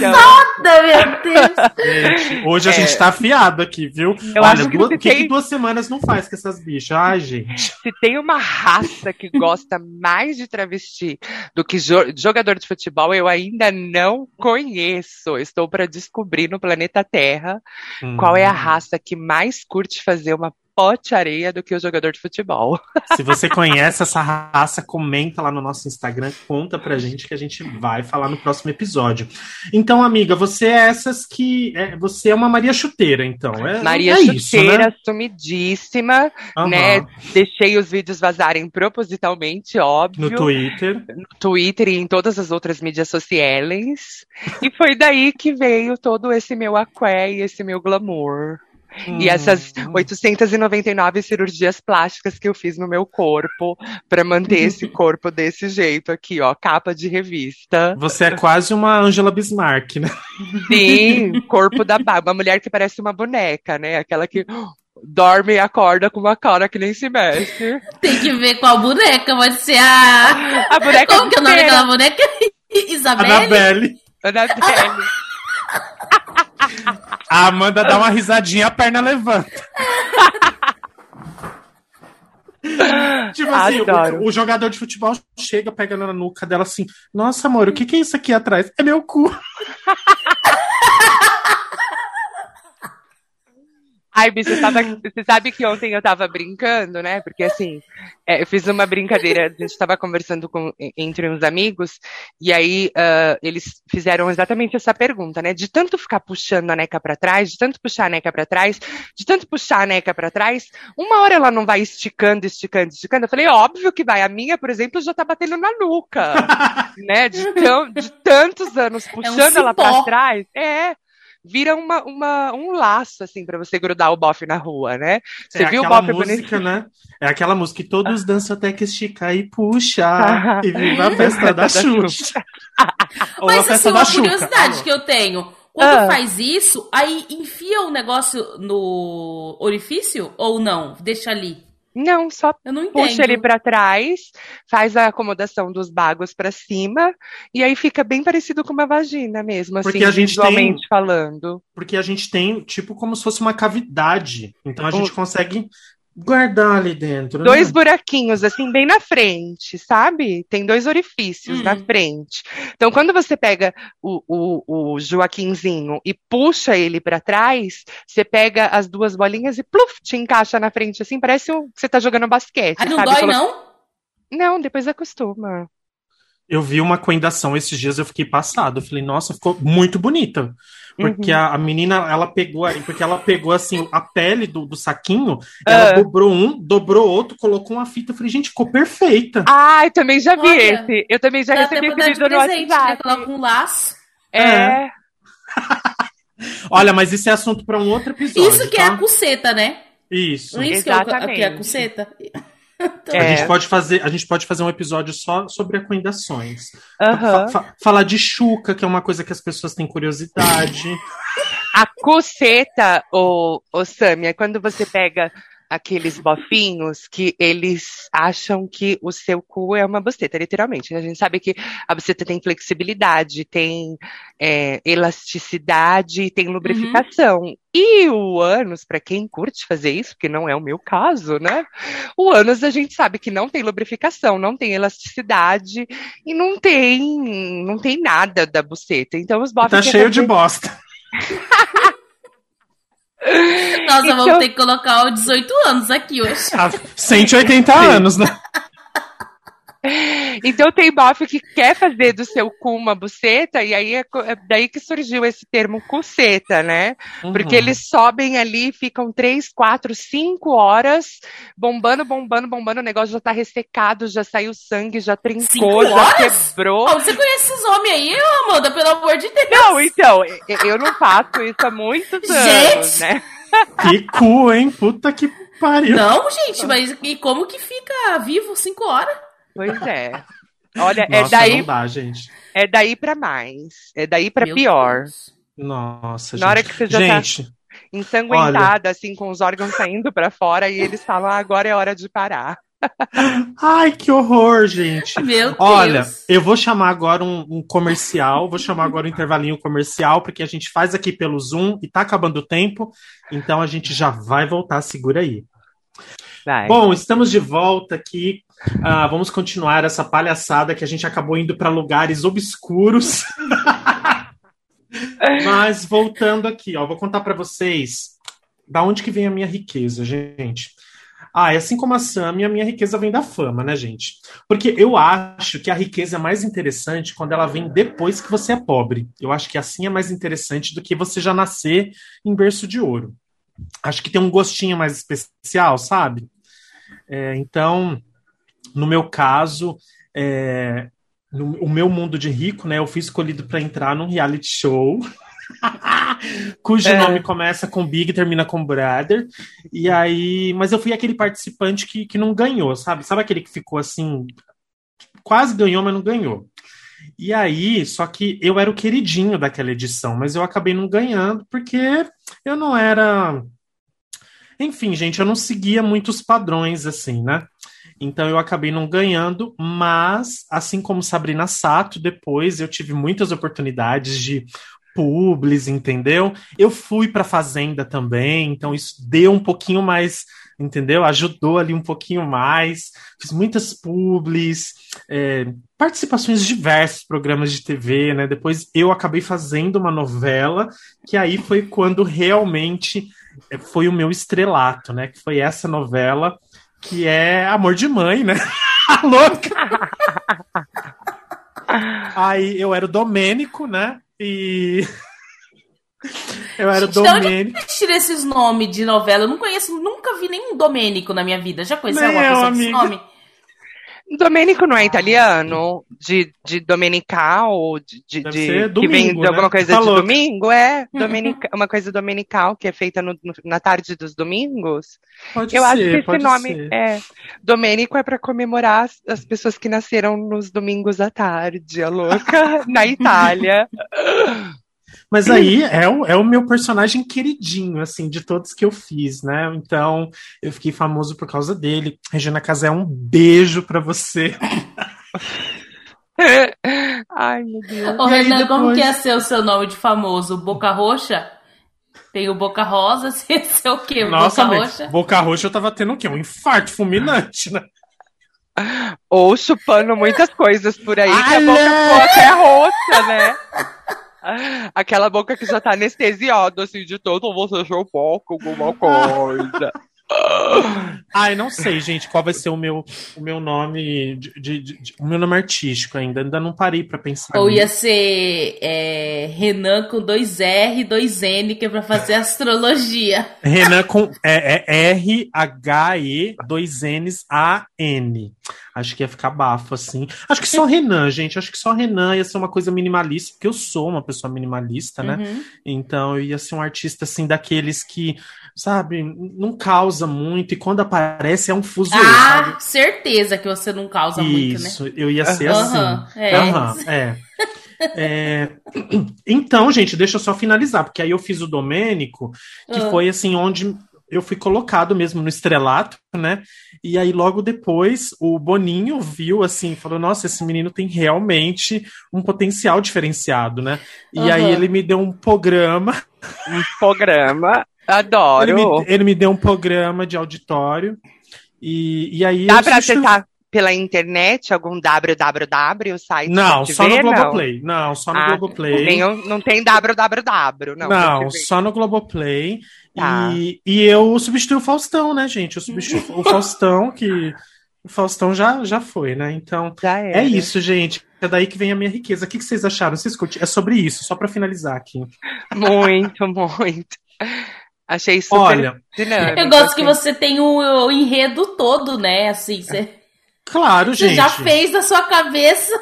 Nada, meu Deus.
Gente, hoje a
É.
gente tá afiado aqui, viu?
Eu
Olha,
acho que
duas-
se
o que,
tem-
que duas semanas não faz com essas bichas? Ai, gente.
se tem uma raça que gosta mais de travesti do que jo- jogador de futebol, eu ainda não conheço. Estou para descobrir no planeta Terra qual é a
Hum.
raça que mais curte fazer uma pote areia do que o jogador de futebol. [LAUGHS]
Se você conhece essa raça, comenta lá no nosso Instagram, conta pra gente que a gente vai falar no próximo episódio. Então, amiga, você é essas que. é, você é uma Maria Chuteira, então. É,
Maria
é isso,
Chuteira,
né?
sumidíssima,
Aham.
né? Deixei os vídeos vazarem propositalmente, óbvio.
No Twitter.
no Twitter e em todas as outras mídias sociais. E foi daí que veio todo esse meu aqué e esse meu glamour. E essas
Hum.
899 cirurgias plásticas que eu fiz no meu corpo pra manter esse [LAUGHS] corpo desse jeito aqui, ó, capa de revista.
Você é quase uma Angela Bismarck, né?
Sim, [LAUGHS] corpo da barba, uma mulher que parece uma boneca, né? Aquela que dorme e acorda com uma cara que nem se mexe.
Tem que ver qual boneca. Pode ser a.
A boneca
Como que é o nome daquela boneca? [LAUGHS] Isabelle?
Anabelle.
Annabelle.
A Amanda dá uma risadinha, a perna levanta. [LAUGHS] tipo assim, o, o jogador de futebol chega, pega na nuca dela assim: Nossa, amor, o que, que é isso aqui atrás? É meu cu. [LAUGHS]
Ai, bicho, você, tava- você sabe que ontem eu tava brincando, né? Porque assim, é, eu fiz uma brincadeira, a gente tava conversando com, en- entre uns amigos, e aí ah, eles fizeram exatamente essa pergunta, né? De tanto ficar puxando a neca pra trás, de tanto puxar a neca pra trás, de tanto puxar a neca pra trás, uma hora ela não vai esticando, esticando, esticando. Eu falei, óbvio que vai. A minha, por exemplo, já tá batendo na nuca, [LAUGHS] né? De, tão- de tantos anos puxando ela pra
cipó.
trás. É. Vira uma, uma, um laço, assim, pra você grudar o bofe na rua, né? Você
é
viu o
aquela
bofe
música,
bonito?
né? É aquela música que todos dançam até que estica e puxa. [LAUGHS] e viva a festa da Xuxa. Ou a
Mas
festa
assim,
da
uma
Xuca.
curiosidade que eu tenho. Quando
Ah.
faz isso, aí enfia o negócio no orifício ou não? Deixa ali.
Não, só
Eu não entendo.
puxa ele pra trás, faz a acomodação dos bagos pra cima, e aí fica bem parecido com uma vagina mesmo, assim,
Porque a gente
visualmente falando.
Porque a gente tem, tipo, como se fosse uma cavidade. Então a gente consegue guardar ali dentro.
Dois
né?
buraquinhos, assim, bem na frente, sabe? Tem dois orifícios
Hum.
na frente. Então, quando você pega o, o, o Joaquinzinho e puxa ele pra trás, você pega as duas bolinhas e pluf, te encaixa na frente, assim, parece um, que você tá jogando basquete,
Aí não
sabe?
dói,
Colo-
não?
Não, depois acostuma.
Eu vi uma coendação esses dias, eu fiquei passado. Eu falei, nossa, ficou muito bonita. Porque
Uhum.
a, a menina, ela pegou aí, porque ela pegou assim, a pele do, do saquinho,
Ah.
ela dobrou um, dobrou outro, colocou uma fita. Eu falei, gente, ficou perfeita.
Ai, também já vi
Olha,
esse. Eu também já recebi esse vídeo no
presente, né?
WhatsApp.
Coloca um laço.
É. [LAUGHS]
Olha, mas isso é assunto para um outro episódio.
Isso que é
tá?
a cuceta, né?
Isso.
Isso que é, que é a
Exatamente.
cuceta. [LAUGHS]
A,
É.
gente pode fazer, a gente pode fazer um episódio só sobre acoendações.
Aham.
Fa- fa- falar de chuca, que é uma coisa que as pessoas têm curiosidade. [LAUGHS]
A coceta, ô, ô Sami, é quando você pega aqueles bofinhos que eles acham que o seu cu é uma buceta, literalmente. né? A gente sabe que a buceta tem flexibilidade, tem é, elasticidade, tem lubrificação. E o ânus, para quem curte fazer isso, que não é o meu caso, né? O ânus a gente sabe que não tem lubrificação, não tem elasticidade e não tem, não tem nada da buceta. Então os
tá
quer
cheio de bosta. [LAUGHS]
Nossa,
Então-
vamos ter que colocar o 18 anos aqui hoje.
Há 180 anos, né? [LAUGHS]
Então tem bofe que quer fazer do seu cu uma buceta, e aí é, é daí que surgiu esse termo cuceta, né? Porque
Uhum.
eles sobem ali, ficam três, quatro, cinco horas, bombando, bombando, bombando, o negócio já tá ressecado, já saiu sangue, já trincou,
Cinco
já
horas?
quebrou.
Ô, você conhece esses homens aí, Amanda? Pelo amor de Deus.
Não, então, eu não faço isso há muitos anos,
Gente!
né?
Que cu, hein? Puta que pariu.
Não, gente, mas e como que fica vivo cinco horas?
Pois é. Olha, é
Nossa,
daí,
não dá, gente.
é daí pra mais. É daí pra
Meu
pior.
Deus.
Nossa,
Na hora
gente.
que você já tá-
gente,
ensanguentada, assim, com os órgãos saindo pra fora, e eles falam, ah, agora é hora de parar. [LAUGHS]
Ai, que horror, gente.
Meu
Olha,
Deus.
eu vou chamar agora um, um comercial, vou chamar agora um intervalinho comercial, porque a gente faz aqui pelo Zoom e tá acabando o tempo, então a gente já vai voltar, segura aí.
Vai.
Bom, estamos de volta aqui. Ah, vamos continuar essa palhaçada que a gente acabou indo para lugares obscuros. [LAUGHS] Mas voltando aqui, ó, vou contar para vocês da onde que vem a minha riqueza, gente. Ah, e assim como a Sami, a minha riqueza vem da fama, né, gente? Porque eu acho que a riqueza é mais interessante quando ela vem depois que você é pobre. Eu acho que assim é mais interessante do que você já nascer em berço de ouro. Acho que tem um gostinho mais especial, sabe? É, então, no meu caso, é, no, o meu mundo de rico, né? Eu fui escolhido para entrar num reality show. [LAUGHS] cujo
É.
nome começa com Big e termina com Brother. E aí, mas eu fui aquele participante que, que não ganhou, sabe? Sabe aquele que ficou assim, quase ganhou, mas não ganhou. E aí, só que eu era o queridinho daquela edição, mas eu acabei não ganhando porque eu não era. Enfim, gente, eu não seguia muitos padrões assim, né? Então eu acabei não ganhando, mas assim como Sabrina Sato, depois eu tive muitas oportunidades de publis, entendeu? Eu fui para fazenda também, então isso deu um pouquinho mais, entendeu? Ajudou ali um pouquinho mais. Fiz muitas publis, é, participações em diversos programas de TV, né? Depois eu acabei fazendo uma novela, que aí foi quando realmente é, foi o meu estrelato, né? Que foi essa novela que é Amor de Mãe, né? [LAUGHS] A louca! Aí eu era o Domênico, né? E. [LAUGHS] Eu era o
Gente, de onde
Domênico.
Onde tira esses nomes de novela? Eu não conheço, nunca vi nenhum Domênico na minha vida. Já conheceu
eu,
pessoa
amiga.
nome?
Domênico não é italiano? De, de domenical? De, de,
Deve
de-
ser
que vem
domingo,
de alguma
né?
coisa
Tá
de
louca.
domingo? É, [LAUGHS] domenica, uma coisa domenical que é feita no- no- na tarde dos domingos.
Pode
Eu
ser,
acho que esse nome
ser.
é. Domênico é para comemorar as, as pessoas que nasceram nos domingos à tarde, a louca, [LAUGHS] na Itália.
Mas aí é o, é o meu personagem queridinho, assim, de todos que eu fiz, né? Então, eu fiquei famoso por causa dele. Regina Casé, um beijo pra você.
Ai, meu Deus.
Ô, Renan, como
depois-
que ia ser o seu nome de famoso? Boca Roxa? Tem o Boca Rosa, você ia ser o quê?
Nossa,
Boca Roxa?
Boca Roxa eu tava tendo o quê? Um infarto fulminante, né?
Ou chupando muitas coisas por aí, que a
Alê!
boca ficou até roxa, né? Aquela boca que já tá anestesiada, assim, de tanto você com alguma coisa.
Ai, não sei, gente, qual vai ser o meu, o meu nome, de, de- de- o meu nome artístico ainda. Ainda não parei pra pensar.
Ou ia
nisso.
ser é, Renan com dois R e dois N, que é pra fazer astrologia.
Renan com é, é R-H-E, dois N's, A-N. Acho que ia ficar bafo, assim. Acho que só Renan, gente. Acho que só Renan ia ser uma coisa minimalista, porque eu sou uma pessoa minimalista, né?
Uhum.
Então eu ia ser um artista, assim, daqueles que, sabe, não causa muito, e quando aparece é um sabe?
Ah, certeza que você não causa muito, né?
Isso, eu ia ser assim.
Aham, é.
Aham, é. É, [CLEARS THROAT] Então, gente, deixa eu só finalizar, porque aí eu fiz o Domênico, que
Ah.
foi assim onde eu fui colocado mesmo no estrelato, né? E aí logo depois o Boninho viu assim, falou: "Nossa, esse menino tem realmente um potencial diferenciado, né?" E aí
Aham.
ele me deu um programa,
Um programa.
Ele
Adoro.
me, ele me deu um programa de auditório. E, e aí
Dá pra
substituí-
acessar pela internet algum www, site
Não, só no
ver, não?
Globoplay. Não, só no
Ah,
Globoplay.
Um- não tem www, não.
Não, só no Globoplay.
Tá.
E, e eu substituí o Faustão, né, gente? Eu substituí [LAUGHS] o Faustão, que o Faustão já, já foi, né? Então, é isso, gente. É daí que vem a minha riqueza. O que, que vocês acharam? Vocês curtiram? É sobre isso, só pra finalizar aqui. [LAUGHS]
Muito, muito. Achei super
Olha,
dinâmico.
Eu gosto que
assim.
você tem o, o enredo todo, né? Assim, você,
claro,
você
gente.
já fez na sua cabeça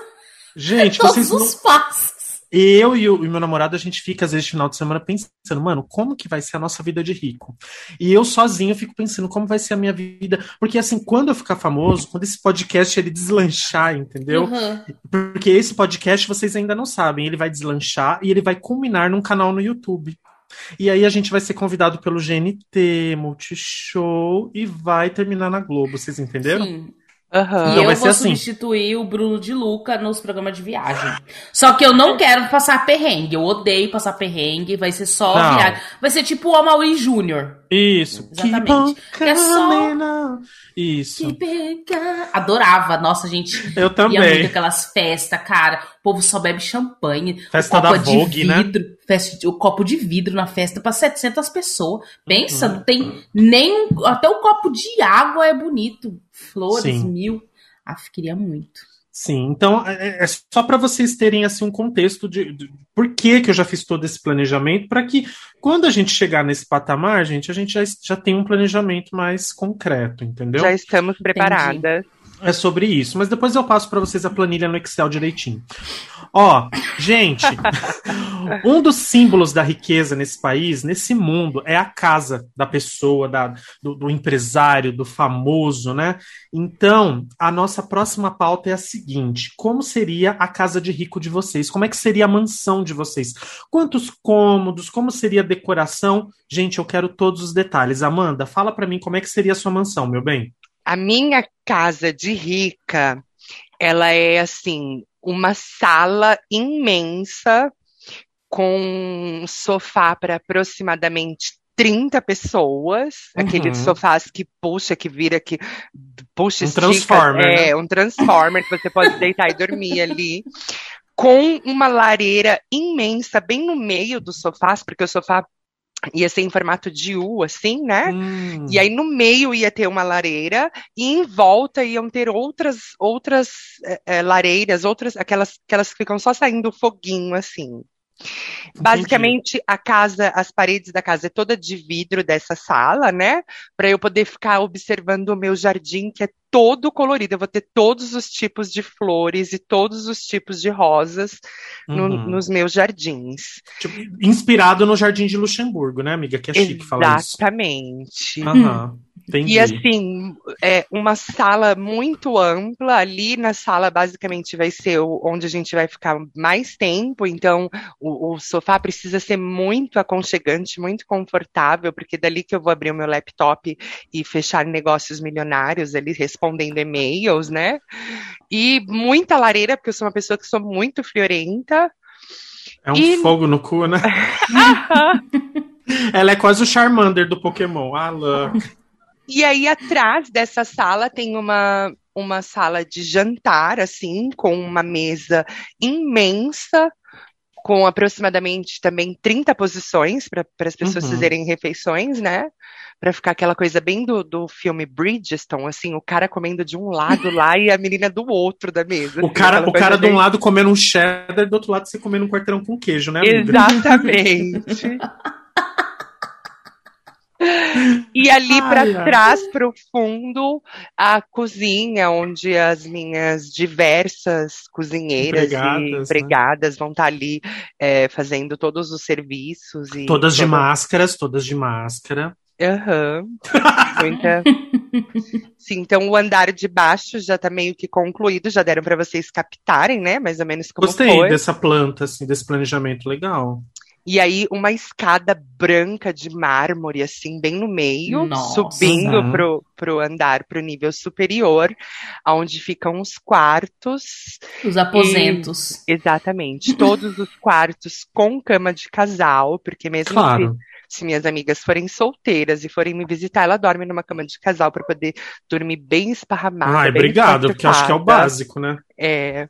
Gente, [LAUGHS]
todos
vocês não...
os passos.
Eu e o, e meu namorado, a gente fica, às vezes, no final de semana, pensando, mano, como que vai ser a nossa vida de rico? E eu sozinho fico pensando como vai ser a minha vida. Porque, assim, quando eu ficar famoso, quando esse podcast ele deslanchar, entendeu?
Uhum.
Porque esse podcast vocês ainda não sabem. Ele vai deslanchar e ele vai culminar num canal no YouTube. E aí a gente vai ser convidado pelo GNT, Multishow e vai terminar na Globo, vocês entenderam?
Sim.
Aham.
E
Então
eu
vai
vou
ser assim.
substituir o Bruno de Luca nos programas de viagem. Só que eu não quero passar perrengue. Eu odeio passar perrengue. Vai ser só
Não.
viagem. Vai ser tipo o Amaury Júnior.
Isso.
Exatamente. Que é só-.
Isso.
Que pega- Adorava. Nossa, gente.
Eu
Ia muito
também.
aquelas festas, cara. O povo só bebe champanhe.
Festa
o copo
da
é
Vogue,
de
né?
vidro, festa, o copo de vidro na festa para 700 pessoas. Pensa,
Uhum.
não tem nem um- até o copo de água é bonito. Flores,
Sim.
mil. Ah, queria muito.
Sim, então é, é só para vocês terem assim um contexto de, de por que, que eu já fiz todo esse planejamento, para que quando a gente chegar nesse patamar, gente, a gente já, já tem um planejamento mais concreto, entendeu?
Já estamos preparadas.
É sobre isso, mas depois eu passo para vocês a planilha no Excel direitinho. Ó, gente, [LAUGHS] um dos símbolos da riqueza nesse país, nesse mundo, é a casa da pessoa, da, do, do empresário, do famoso, né? Então, a nossa próxima pauta é a seguinte: como seria a casa de rico de vocês? Como é que seria a mansão de vocês? Quantos cômodos? Como seria a decoração? Gente, eu quero todos os detalhes. Amanda, fala para mim como é que seria a sua mansão, meu bem.
A minha casa de rica, ela é assim, uma sala imensa com um sofá para aproximadamente 30 pessoas,
Uhum.
aqueles sofás que puxa, que vira, que puxa,
Um
estica,
transformer,
é,
né?
um transformer que você pode deitar e dormir ali, com uma lareira imensa bem no meio dos sofás, porque o sofá ia ser em formato de U, assim, né?
Hum.
E aí no meio ia ter uma lareira e em volta iam ter outras outras eh, lareiras, outras aquelas aquelas que ficam só saindo foguinho assim. Basicamente a casa, as paredes da casa é toda de vidro dessa sala, né? Para eu poder ficar observando o meu jardim que é todo colorido. Eu vou ter todos os tipos de flores e todos os tipos de rosas no-
Uhum.
nos meus jardins.
Tipo, inspirado no Jardim de Luxemburgo, né, amiga? Que é chique falar isso.
Exatamente.
Aham, entendi.
E assim, é uma sala muito ampla. Ali na sala, basicamente, vai ser onde a gente vai ficar mais tempo. Então, o, o sofá precisa ser muito aconchegante, muito confortável, porque dali que eu vou abrir o meu laptop e fechar negócios milionários ali, respondendo e-mails, né? E muita lareira, porque eu sou uma pessoa que sou muito friorenta.
É um
E-
fogo no cu, né? [LAUGHS] Ela é quase o Charmander do Pokémon. Louca.
E aí, atrás dessa sala tem uma, uma sala de jantar, assim, com uma mesa imensa, com aproximadamente também 30 posições para as pessoas
Uhum.
fazerem refeições, né? Para ficar aquela coisa bem do, do filme Bridgestone, assim, o cara comendo de um lado lá e a menina do outro da mesa. [LAUGHS]
O
assim,
cara,
aquela
o cara de um lado comendo um cheddar, do outro lado você comendo um quarteirão com queijo, né, amiga?
Exatamente. [LAUGHS] E ali para trás, para o fundo, a cozinha, onde as minhas diversas cozinheiras
Empregadas,
e
né?
empregadas vão estar ali é, fazendo todos os serviços. E
Todas de
toda-
máscaras, todas de máscara.
Aham. [LAUGHS] Muita. Sim, então o andar de baixo já está meio que concluído, já deram para vocês captarem, né? Mais ou menos como
Gostei
foi.
dessa planta, assim, desse planejamento legal.
E aí, uma escada branca de mármore, assim, bem no meio,
Nossa.
subindo
Uhum.
pro, pro andar, pro nível superior, onde ficam os quartos.
Os aposentos.
Exatamente. [LAUGHS] Todos os quartos com cama de casal, porque mesmo
Claro.
se, se minhas amigas forem solteiras e forem me visitar, ela dorme numa cama de casal para poder dormir bem esparramada.
Ai,
bem
obrigado, porque acho que é o básico, né?
É.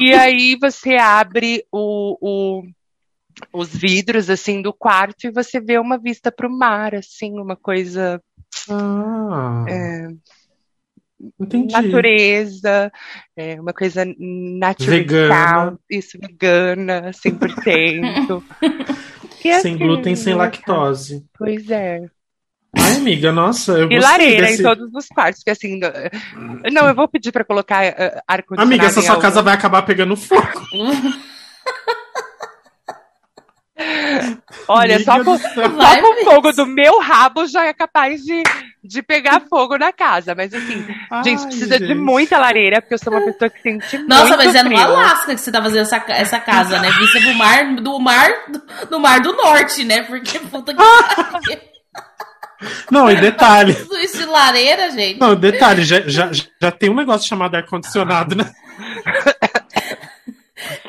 E aí você abre o, o- os vidros assim do quarto e você vê uma vista para o mar, assim, uma coisa
Ah,
é,
entendi.
natureza, é, uma coisa natural,
Vegana.
isso vegana, 100%. [LAUGHS] E
Sem
assim,
glúten, sem
né,
lactose.
Pois é.
Ai, amiga, nossa, eu
E
gostei
lareira
desse...
em todos os quartos, porque assim, não- eu vou pedir para colocar uh, ar-condicionado.
Amiga, essa sua
algum-
casa vai acabar pegando fogo. [LAUGHS]
Olha, só com,
do.
Só com fogo do meu rabo já é capaz de, de pegar fogo na casa. Mas assim,
Ai,
gente, precisa de
gente.
muita lareira, porque eu sou uma pessoa que sente
Nossa,
muito
mas é no. Alasca que você tá fazendo essa, essa casa, né? Vista pro mar do mar do, do mar do norte, né? Porque puta que. [LAUGHS]
Não, e detalhe.
Tudo isso de lareira, gente.
Não, detalhe, já, já, já tem um negócio chamado ar-condicionado, né? [LAUGHS]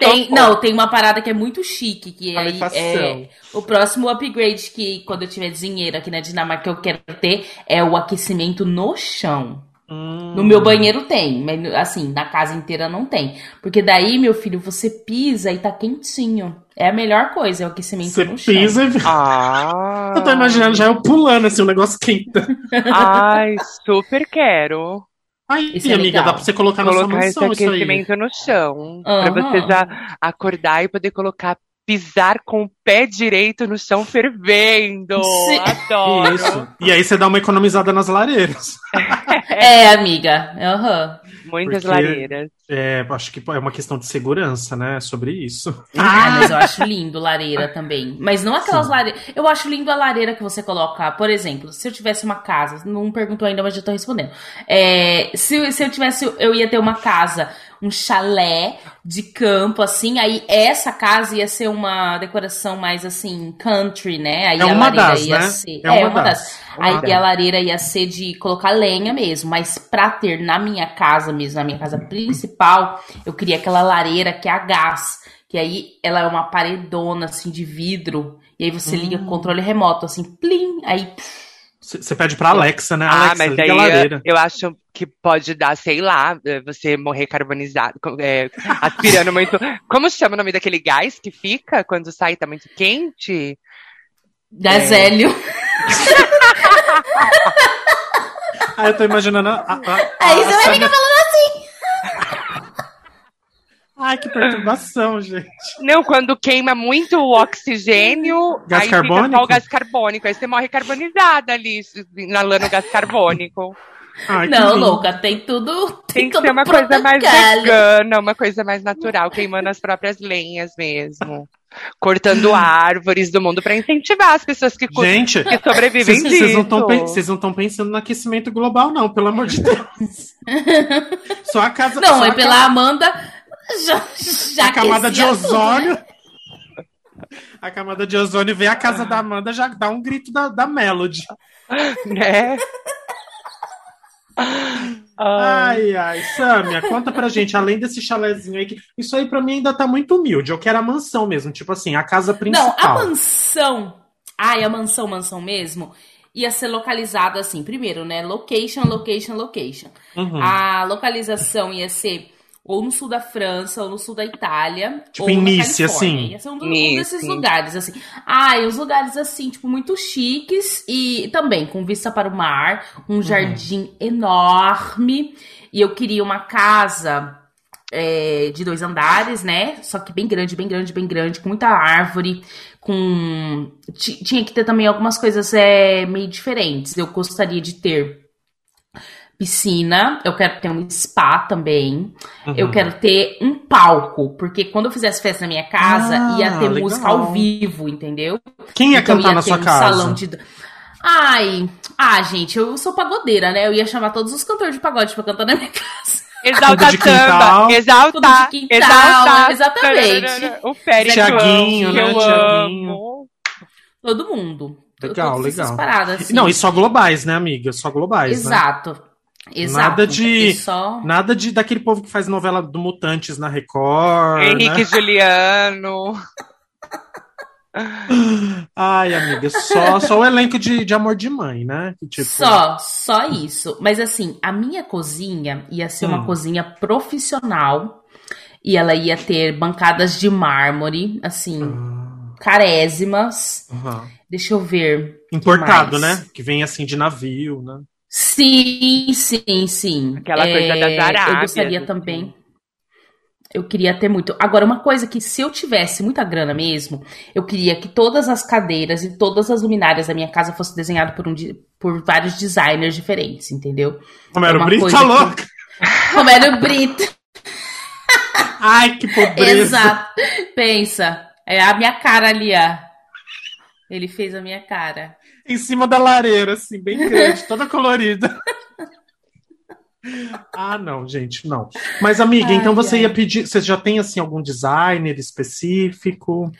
Tem, não, tem uma parada que é muito chique, que aí
Calefação.
é o próximo upgrade que quando eu tiver dinheiro aqui na Dinamarca que eu quero ter é o aquecimento no chão.
Hum.
No meu banheiro tem, mas assim, na casa inteira não tem. Porque daí, meu filho, você pisa e tá quentinho. É a melhor coisa, é o aquecimento
Você
no chão.
pisa e. [LAUGHS]
Ah,
Eu tô imaginando já eu pulando assim, o negócio quenta.
Ai, super quero
Aí,
Isso é
amiga,
legal.
dá pra você colocar na sua
colocar esse
mansão isso aí.
aquecimento no chão. Pra
Aham.
você já acordar e poder colocar, pisar com o pé direito no chão fervendo.
Sim.
Adoro.
Isso. E aí você dá uma economizada nas lareiras. [LAUGHS]
É, amiga. Aham.
Muitas
Porque-
lareiras.
É, acho que é uma questão de segurança, né? Sobre isso.
Ah, mas eu acho lindo lareira também. Mas não aquelas lareiras. Eu acho lindo a lareira que você coloca. Por exemplo, se eu tivesse uma casa, não perguntou ainda, mas já tô respondendo. É, se, se eu tivesse, eu ia ter uma casa, um chalé de campo, assim, aí essa casa ia ser uma decoração mais assim, country, né? Aí
É
a
uma
lareira
das,
ia
né?
ser.
É uma das.
Aí
Uma das.
a lareira ia ser de colocar lenha mesmo, mas pra ter na minha casa mesmo, na minha casa principal, eu queria aquela lareira que é a gás. Que aí ela é uma paredona assim de vidro. E aí você liga
Hum.
com o controle remoto, assim, plim, aí. pff,
Você pede pra Alexa, né?
Ah,
Alexa,
mas aí
a lareira.
eu acho que pode dar, sei lá, eh, você morrer carbonizado, é, aspirando muito. Como chama o nome daquele gás que fica quando sai tá muito quente?
Gazélio. [LAUGHS]
Ah, eu tô imaginando. A, a, a,
Aí
a
você vai ficar falando.
Ai, que perturbação, gente.
Não, quando queima muito o oxigênio,
Gás
aí fica
carbônico?
só o gás carbônico. Aí você morre carbonizada ali, inalando gás carbônico.
Ai, que
Não,
lindo.
louca, tem tudo.
Tem que
todo
ser uma coisa mais vegana, uma coisa mais natural, queimando as próprias lenhas mesmo. Cortando árvores do mundo pra incentivar as pessoas que,
Gente,
que sobrevivem
vocês
disso.
vocês não estão pensando no aquecimento global, não, pelo amor de Deus. [LAUGHS] Só a casa.
Não,
só
é pela
ca-
É Já, já
a camada de
tudo,
ozônio.
né?
A camada de ozônio vê a casa da Amanda, já dá um grito da, da Melody.
né? Ah,
Ai, ai, Sâmia, conta pra gente, além desse chalézinho aí, que isso aí pra mim ainda tá muito humilde. Eu quero a mansão mesmo, tipo assim, a casa
Não,
principal.
a mansão. Ai, a mansão, mansão mesmo. Ia ser localizada assim. Primeiro, né? Location, location, location.
Uhum.
A localização ia ser ou no sul da França, ou no sul da Itália.
Tipo,
ou
em Nice,
Califórnia.
assim?
Ia ser um, do- um desses lugares, assim. Ai, uns lugares assim, tipo, muito chiques e também com vista para o mar, um
Uhum.
jardim enorme. E eu queria uma casa é, de dois andares, né? Só que bem grande, bem grande, bem grande, com muita árvore, com. ti- Tinha que ter também algumas coisas é, meio diferentes. Eu gostaria de ter piscina, eu quero ter um spa também.
Uhum.
Eu quero ter um palco, porque quando eu fizesse festa na minha casa,
Ah,
ia ter
legal.
música ao vivo, entendeu?
Quem ia
Então
cantar
ia
na sua
um
casa?
salão de. Ai, ah, gente, eu sou pagodeira, né? Eu ia chamar todos os cantores de pagode pra cantar na minha [LAUGHS] casa.
Exalta samba, exalta,
quintal,
exalta.
exatamente. [LAUGHS]
O Férias
Tiaguinho, né,
amo,
Tiaguinho.
Todo mundo.
Legal, legal.
paradas, assim.
Não, e só globais, né, amiga? Só globais, né?
Exato.
Nada de-
Só...
Nada de daquele povo que faz novela do Mutantes na Record.
Henrique
né?
Juliano. [LAUGHS]
Ai, amiga, só, só o elenco de, de amor de mãe, né? Tipo,
Só, só isso. Mas assim, a minha cozinha ia ser uma
Hum.
cozinha profissional. E ela ia ter bancadas de mármore, assim,
Ah,
carésimas.
aham.
Deixa eu ver.
Importado, né? Que vem assim de navio, né?
Sim, sim, sim.
Aquela coisa das
Eu
Arábias,
gostaria
assim.
também. Eu queria ter muito. Agora, uma coisa que se eu tivesse muita grana mesmo, eu queria que todas as cadeiras e todas as luminárias da minha casa fossem desenhadas por, um, por vários designers diferentes, entendeu?
Como era
É
Brito? Tá
que-
louco? [LAUGHS]
Como era o Brito.
Ai, que pobreza.
Exato. Pensa. É a minha cara ali, ó. Ele fez a minha cara.
Em cima da lareira, assim, bem grande, toda colorida. [LAUGHS] Ah, não, gente, não. Mas, amiga,
Ai,
então você
ai.
ia pedir. Você já tem, assim, algum designer específico?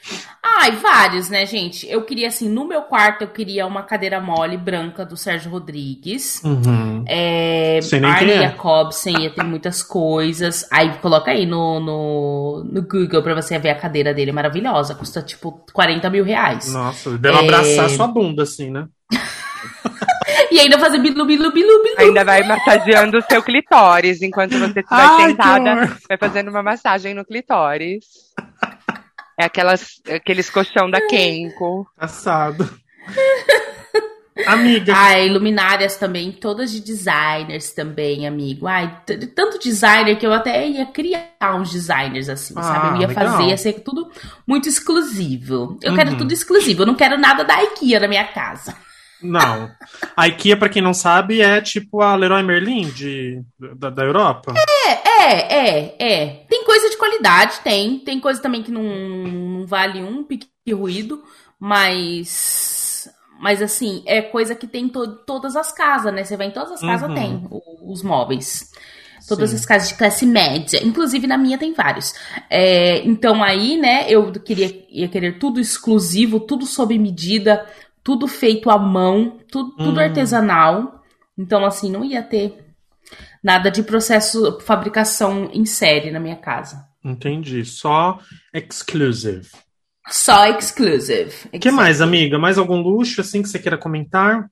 Ai, vários, né, gente? Eu queria, assim, no meu quarto, eu queria uma cadeira mole branca do Sérgio Rodrigues.
Uhum.
É, Arne
é.
Jacobsen ia ter muitas coisas. Aí coloca aí no, no, no Google pra você ver a cadeira dele, maravilhosa. Custa tipo 40 mil reais.
Nossa, deve
É.
abraçar sua bunda, assim, né? [LAUGHS]
E ainda fazer bilu, bilu, bilu, bilu.
Ainda vai massageando o seu clitóris enquanto você estiver
Ai,
sentada. Vai fazendo uma massagem no clitóris. É aquelas, aqueles colchão da Kenko.
Assado. Amiga,
Ai, luminárias também, todas de designers também, amigo. Ai, tanto designer que eu até ia criar uns designers assim,
Ah,
sabe? Eu ia
legal.
fazer, ia ser tudo muito exclusivo. Eu
Uhum.
quero tudo exclusivo, eu não quero nada da IKEA na minha casa.
Não. A IKEA, pra quem não sabe, é tipo a Leroy Merlin de, da, da Europa.
É, é, é. Tem coisa de qualidade, tem. Tem coisa também que não, não vale um pique ruído, mas. Mas assim, é coisa que tem em to- todas as casas, né? Você vai em todas as casas,
Uhum.
tem os móveis. Todas
Sim.
as casas de classe média. Inclusive na minha tem vários. É, então aí, né, eu queria ia querer tudo exclusivo, tudo sob medida, tudo feito à mão, tudo, tudo
Hum.
artesanal. Então, assim, não ia ter nada de processo fabricação em série na minha casa.
Entendi. Só exclusive.
Só exclusive.
O que mais, amiga? Mais algum luxo, assim, que você queira comentar?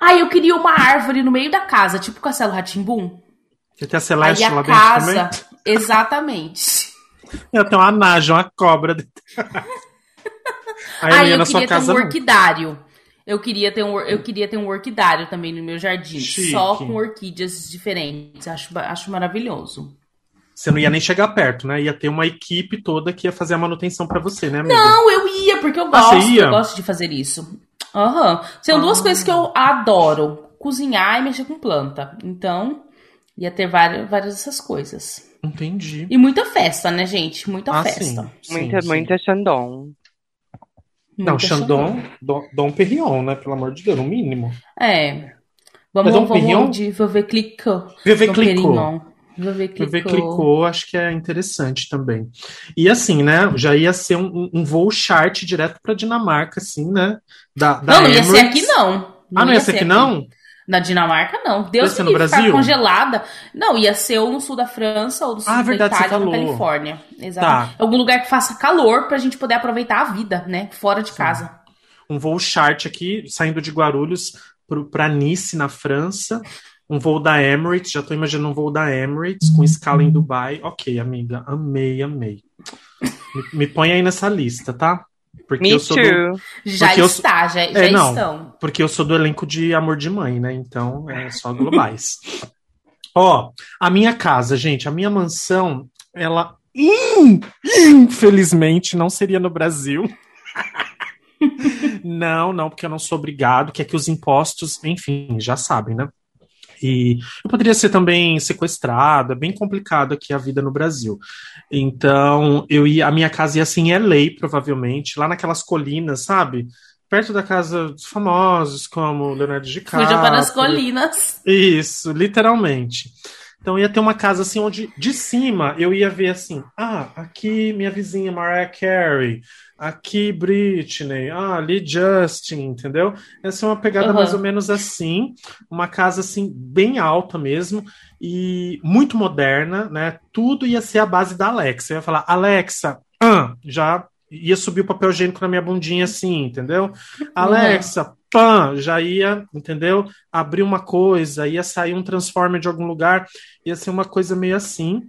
Ah, eu queria uma árvore no meio da casa, tipo Castelo Ratimbum.
Que tem a Celeste
Aí a
lá dentro
casa,
também? [LAUGHS]
exatamente.
Eu tenho uma naja, uma cobra. [LAUGHS] Aí ia
eu
na sua
queria ter
casa,
um
não.
orquidário. Eu queria ter um, eu queria ter um orquidário também no meu jardim,
Chique.
só com orquídeas diferentes. Acho, acho maravilhoso.
Você não ia nem chegar perto, né? Ia ter uma equipe toda que ia fazer a manutenção pra você, né, amiga?
Não, eu ia, porque eu
Ah,
gosto,
ia?
eu gosto de fazer isso. Aham. São duas
Ah.
coisas que eu adoro: cozinhar e mexer com planta. Então, ia ter várias, várias dessas coisas.
Entendi.
E muita festa, né, gente? Muita
Ah,
festa.
sim. sim,
Muita,
sim.
muita Chandon.
Não, Chandon, Dom, Dom Perignon, né? Pelo amor de Deus, no mínimo.
É. Vamos,
Mas Dom Perignon?
vamos de Veuve Clicquot.
Veuve Clicquot.
Perignon. Veuve. Clicquot,
acho que é interessante também. E assim, né? Já ia ser um, um voo chart direto pra Dinamarca, assim, né? Da, da
Não, não ia ser aqui, não.
Ah, não ia ser aqui, não?
Na Dinamarca, não. Deus
ser
me
no
livre,
Brasil?
congelada. Não, ia ser ou no sul da França ou no sul
Ah,
da
verdade,
Itália ou na. Califórnia. Exatamente.
Tá.
Algum lugar que faça calor pra gente poder aproveitar a vida, né? Fora de casa.
Um voo chart aqui, saindo de Guarulhos pro- pra Nice, na França. Um voo da Emirates, já tô imaginando um voo da Emirates com escala em Dubai. Ok, amiga, amei, amei. Me, me põe aí nessa lista, tá? Porque
Me
eu sou do,
too.
Já
Porque eu-
está, já, já
É, não.
estão.
porque eu sou do elenco de Amor de Mãe, né? Então é só globais. [LAUGHS] Ó, a minha casa, gente, a minha mansão, ela in- infelizmente não seria no Brasil. [LAUGHS] não, não, porque eu não sou obrigado, que é que os impostos, enfim, já sabem, né? E eu poderia ser também sequestrado, é bem complicado aqui a vida no Brasil. Então, eu ia, a minha casa ia ser em LA, provavelmente, lá naquelas colinas, sabe? Perto da casa dos famosos, como Leonardo DiCaprio. [LAUGHS]
Fuja para as colinas.
Isso, literalmente. Então ia ter uma casa assim onde de cima eu ia ver assim, ah, aqui minha vizinha Mariah Carey, aqui Britney, ah, ali Justin, entendeu? Essa é uma pegada
Uhum.
mais ou menos assim, uma casa assim bem alta mesmo e muito moderna, né? Tudo ia ser a base da Alexa. Eu ia falar, Alexa, ah, já ia subir o papel higiênico na minha bundinha assim, entendeu? Alexa, pã, já ia, entendeu? Abrir uma coisa, ia sair um transformer de algum lugar, ia ser uma coisa meio assim.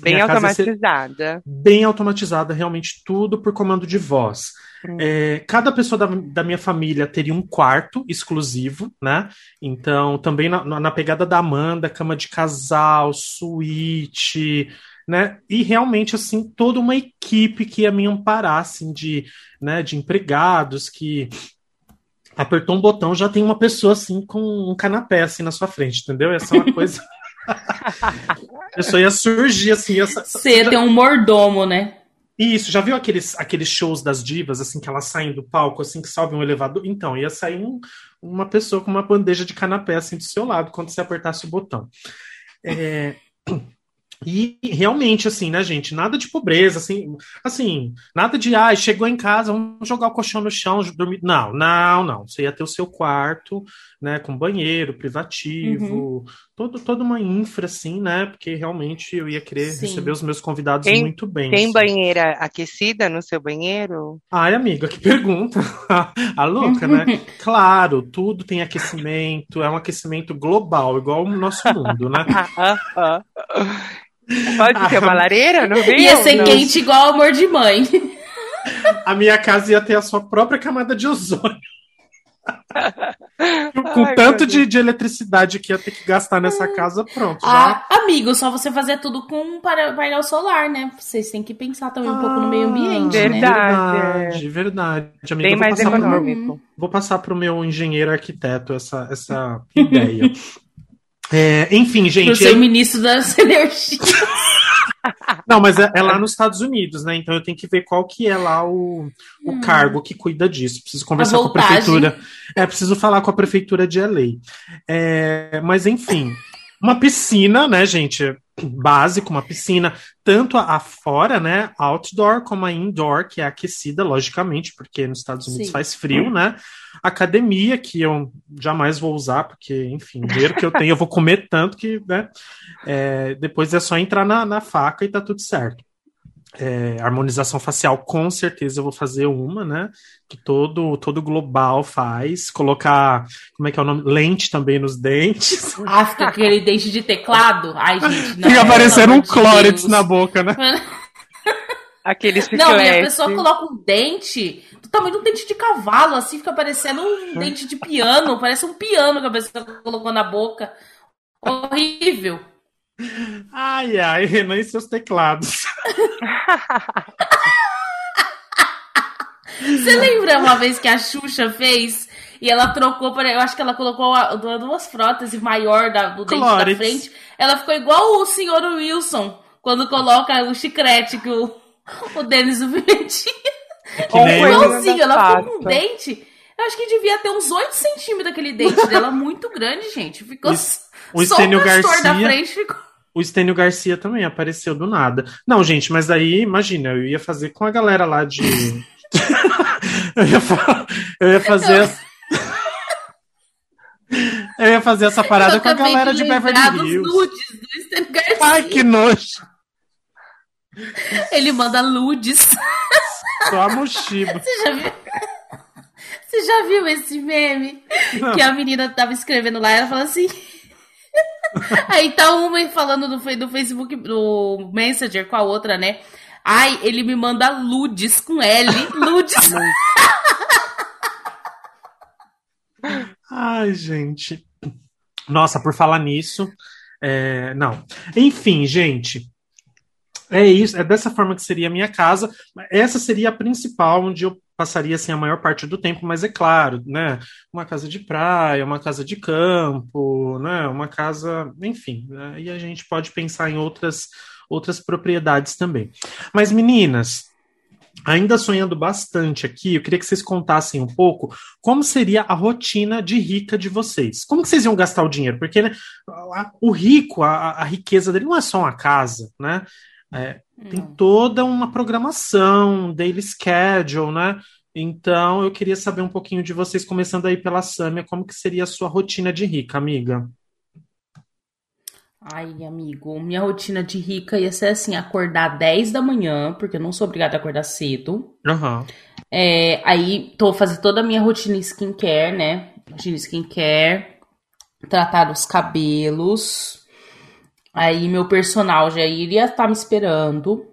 Bem
Minha
automatizada.
bem automatizada, realmente tudo por comando de voz.
Hum.
É, cada pessoa da, da minha família teria um quarto exclusivo, né? Então, também na, na pegada da Amanda, cama de casal, suíte, né? E realmente, assim, toda uma equipe que ia me amparar, assim, de, né, de empregados que apertou um botão, já tem uma pessoa, assim, com um canapé, assim, na sua frente, entendeu? Essa é uma [LAUGHS] coisa... [LAUGHS] Pessoa ia surgir, assim, essa,
Você tem um mordomo, né?
Isso, já viu aqueles, aqueles shows das divas, assim, que elas saem do palco, assim, que sobe um elevador? Então, ia sair um- uma pessoa com uma bandeja de canapé, assim, do seu lado, quando você apertasse o botão. É, E realmente, assim, né, gente? Nada de pobreza, assim, assim, nada de, ai, chegou em casa, vamos jogar o colchão no chão, dormir. Não, não, não. Você ia ter o seu quarto, né, com banheiro, privativo, todo, toda uma infra, assim, né? Porque realmente eu ia querer
Sim.
receber os meus convidados
Tem-
muito bem.
Tem
assim.
banheira aquecida no seu banheiro?
Ai, amiga, que pergunta. [LAUGHS] A louca, né? [LAUGHS] Claro, tudo tem aquecimento, é um aquecimento global, igual o nosso mundo, né? [LAUGHS]
Pode ter uma lareira no meio?
Ia ser
Não.
quente igual amor de mãe.
A minha casa ia ter a sua própria camada de ozônio. Com
Ai,
tanto de, de eletricidade que ia ter que gastar nessa casa, pronto. Já.
Ah, amigo, só você fazer tudo com um para- painel solar, né? Vocês têm que pensar também um pouco no meio ambiente, né?
verdade.
Verdade, verdade. Amiga,
Bem
vou,
mais
passar pro,
econômico.
vou passar pro meu engenheiro arquiteto essa, essa [LAUGHS] ideia. É, enfim,
Pro
gente.
seu ministro das [LAUGHS] energias.
Não, mas é, é lá nos Estados Unidos, né? Então eu tenho que ver qual que é lá o, o cargo que cuida disso. Preciso conversar com a prefeitura. É, preciso falar com a prefeitura de LA. É, mas enfim, uma piscina, né, gente? Básico, uma piscina, tanto a, a fora, né? Outdoor, como a indoor, que é aquecida, logicamente, porque nos Estados Unidos
Sim.
faz frio, né? Academia, que eu jamais vou usar, porque, enfim, o dinheiro que eu tenho, eu vou comer tanto que, né? É, depois é só entrar na, na faca e tá tudo certo. É, harmonização facial, com certeza eu vou fazer uma, né? Que todo, todo global faz. Colocar, como é que é o nome? Lente também nos dentes. [LAUGHS]
Ah, fica aquele dente de teclado. Ai, gente, não.
Fica parecendo
pelo
um clórex na boca, né? [LAUGHS]
Aqueles
Não, e a pessoa coloca um dente do tamanho de um dente de cavalo, assim, fica parecendo um [LAUGHS] dente de piano. Parece um piano que a pessoa colocou na boca. Horrível.
Ai, ai, Renan e seus teclados.
Você lembra uma vez que a Xuxa fez e ela trocou para. Eu acho que ela colocou duas próteses maior da- do dente da frente. Ela ficou igual o senhor Wilson quando coloca o chiclete que o, o Denis do Pimentinha. Igualzinho, ela ficou com um dente. Eu acho que devia ter uns 8 centímetros daquele dente dela, muito grande, gente. Ficou
O-
s-
o
só
Estênio
o castor da
Garcia-
frente ficou.
O Estênio Garcia também apareceu do nada. Não, gente, mas daí, imagina, eu ia fazer com a galera lá de. [LAUGHS] eu, ia fa- eu ia fazer. [LAUGHS] eu ia fazer essa parada
Eu
com a galera de, Beverly Hills.
nudes do Estênio Garcia.
Ai, que nojo!
Ele manda nudes.
Só a mochiba.
Você já viu? Você já viu esse meme?
Não.
Que a menina tava escrevendo lá, ela fala assim. [LAUGHS] Aí tá uma falando do, fe- do Facebook, do Messenger com a outra, né? Ai, ele me manda ludes com L. [LAUGHS] Ludes.
Ai, gente. Nossa, por falar nisso. é, não. Enfim, gente. É isso, é dessa forma que seria a minha casa. Essa seria a principal, onde eu passaria assim, a maior parte do tempo, mas é claro, né? Uma casa de praia, uma casa de campo, né? Uma casa, enfim. né, E a gente pode pensar em outras, outras propriedades também. Mas, meninas, ainda sonhando bastante aqui, eu queria que vocês contassem um pouco como seria a rotina de rica de vocês. Como que vocês iam gastar o dinheiro? Porque né, o rico, a, a riqueza dele não é só uma casa, né? É, tem toda uma programação, daily schedule, né? Então, eu queria saber um pouquinho de vocês, começando aí pela Sâmia, como que seria a sua rotina de rica, amiga?
Ai, amigo, minha rotina de rica ia ser assim: acordar 10 da manhã, porque eu não sou obrigada a acordar cedo.
Aham.
É, aí tô fazendo toda a minha rotina skincare, né? Rotina skincare, tratar os cabelos. Aí meu personal já iria estar me esperando.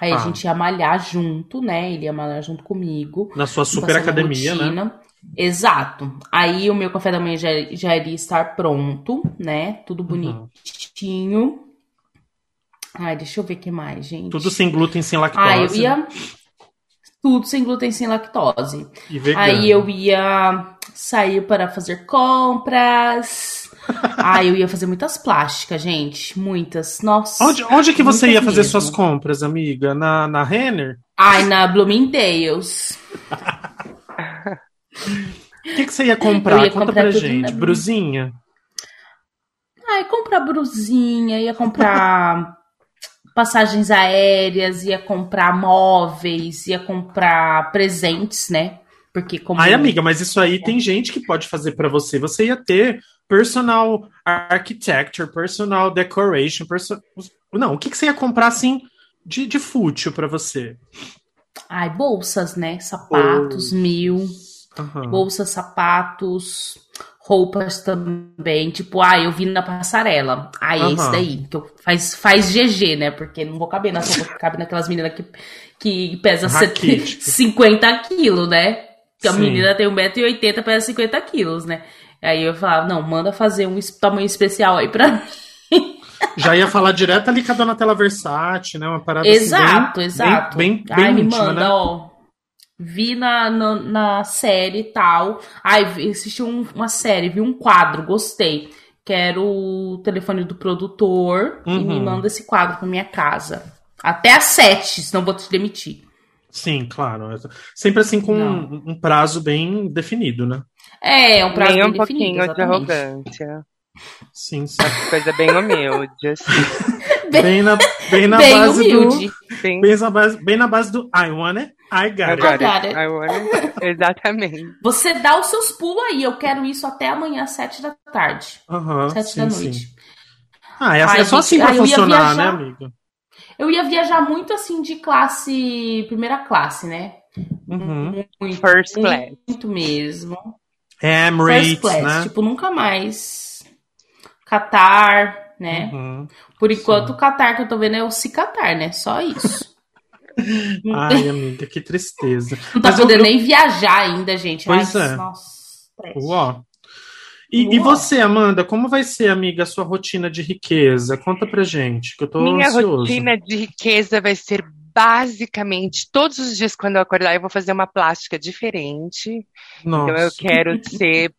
Aí a
Ah.
gente ia malhar junto, né? Ele ia malhar junto comigo.
Na sua super academia, né?
Exato. Aí o meu café da manhã já, já iria estar pronto, né? Tudo
Uhum.
bonitinho. Ai, deixa eu ver o que mais, gente.
Tudo sem glúten, sem lactose.
Ah, eu ia. Tudo sem glúten, sem lactose.
E vegano.
Aí eu ia sair para fazer compras. [LAUGHS] Ah, eu ia fazer muitas plásticas, gente. Muitas. Nossa.
Onde, onde que você ia fazer
mesmo.
suas compras, amiga? Na, na Renner?
Ai, na Bloomingdale's.
O [LAUGHS] que, que você ia comprar?
Eu ia
Conta
comprar
pra gente.
na-
Brusinha?
Ai, comprar brusinha, ia comprar [LAUGHS] passagens aéreas, ia comprar móveis, ia comprar presentes, né? Porque como
Ai, amiga, mas isso aí tem gente que pode fazer pra você. Você ia ter personal architecture, personal decoration, perso... Não, o que, que você ia comprar assim de, de fútil pra você?
Ai, bolsas, né? Sapatos, mil.
Aham.
Bolsas, sapatos, roupas também. Tipo, ah, eu vi na passarela. Ah, é esse
Aham.
daí. Que eu, faz, faz GG, né? Porque não vou caber nas roupas que cabe naquelas meninas que, que pesam
Raquítico.
50 quilos, né? Que a menina tem 1,80m, pesa 50 quilos, né? Aí eu falava, não, manda fazer um tamanho especial aí pra [LAUGHS] mim.
Já ia falar direto ali com a Donatella Versace, né? Uma parada
Exato,
assim, bem,
exato.
Bem, bem,
Ai,
bem
me
íntima,
manda,
né?
ó. Vi na, na, na série e tal. Ai, assisti um- uma série, vi um quadro, gostei. Quero o telefone do produtor e
Uhum.
me manda esse quadro pra minha casa. Até às sete, senão vou te demitir.
Sim, claro. Sempre assim com um, um prazo bem definido, né?
É, é um prazo
Nem
bem
um pouquinho de arrogância.
Sim, sim.
Coisa bem humilde, assim. [LAUGHS]
Bem na, bem na
Bem
base
humilde.
do.
Bem...
Bem na, base, bem na base do I want it, I got
I
it.
got it.
it.
I want it. Exatamente.
Você dá os seus pulos aí. Eu quero isso até amanhã, às sete da tarde. Sete
sim,
da
sim.
noite.
Ah, é,
Ai,
é só
gente,
assim pra
ai, eu ia
funcionar, né,
viajar.
amiga?
Eu ia viajar muito assim de classe. Primeira classe, né?
Uhum.
Muito,
First class.
Muito mesmo.
Emirates,
First class.
né?
Tipo, nunca mais. Qatar, né?
Uhum.
Por enquanto, o Qatar que eu tô vendo é o Cicatar, né? Só isso. [LAUGHS]
Ai, amiga, que tristeza.
não tá
mas eu-
podendo
eu-
nem viajar ainda, gente.
Pois
Ai,
é.
Nossa.
Uó. E, e você, Amanda, como vai ser, amiga, a sua rotina de riqueza? Conta pra gente, que eu tô
Minha
ansioso.
rotina de riqueza vai ser basicamente todos os dias quando eu acordar eu vou fazer uma plástica diferente.
Nossa.
Então eu quero ser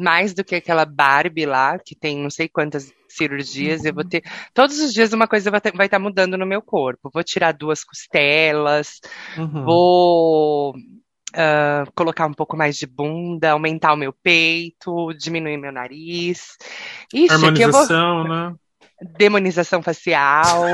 mais do que aquela Barbie lá que tem não sei quantas cirurgias. Eu vou ter todos os dias uma coisa vai estar mudando no meu corpo. Vou tirar duas costelas,
Uhum.
vou ah, colocar um pouco mais de bunda, aumentar o meu peito, diminuir meu nariz. Isso eu vou
Harmonização, né?
demonização facial.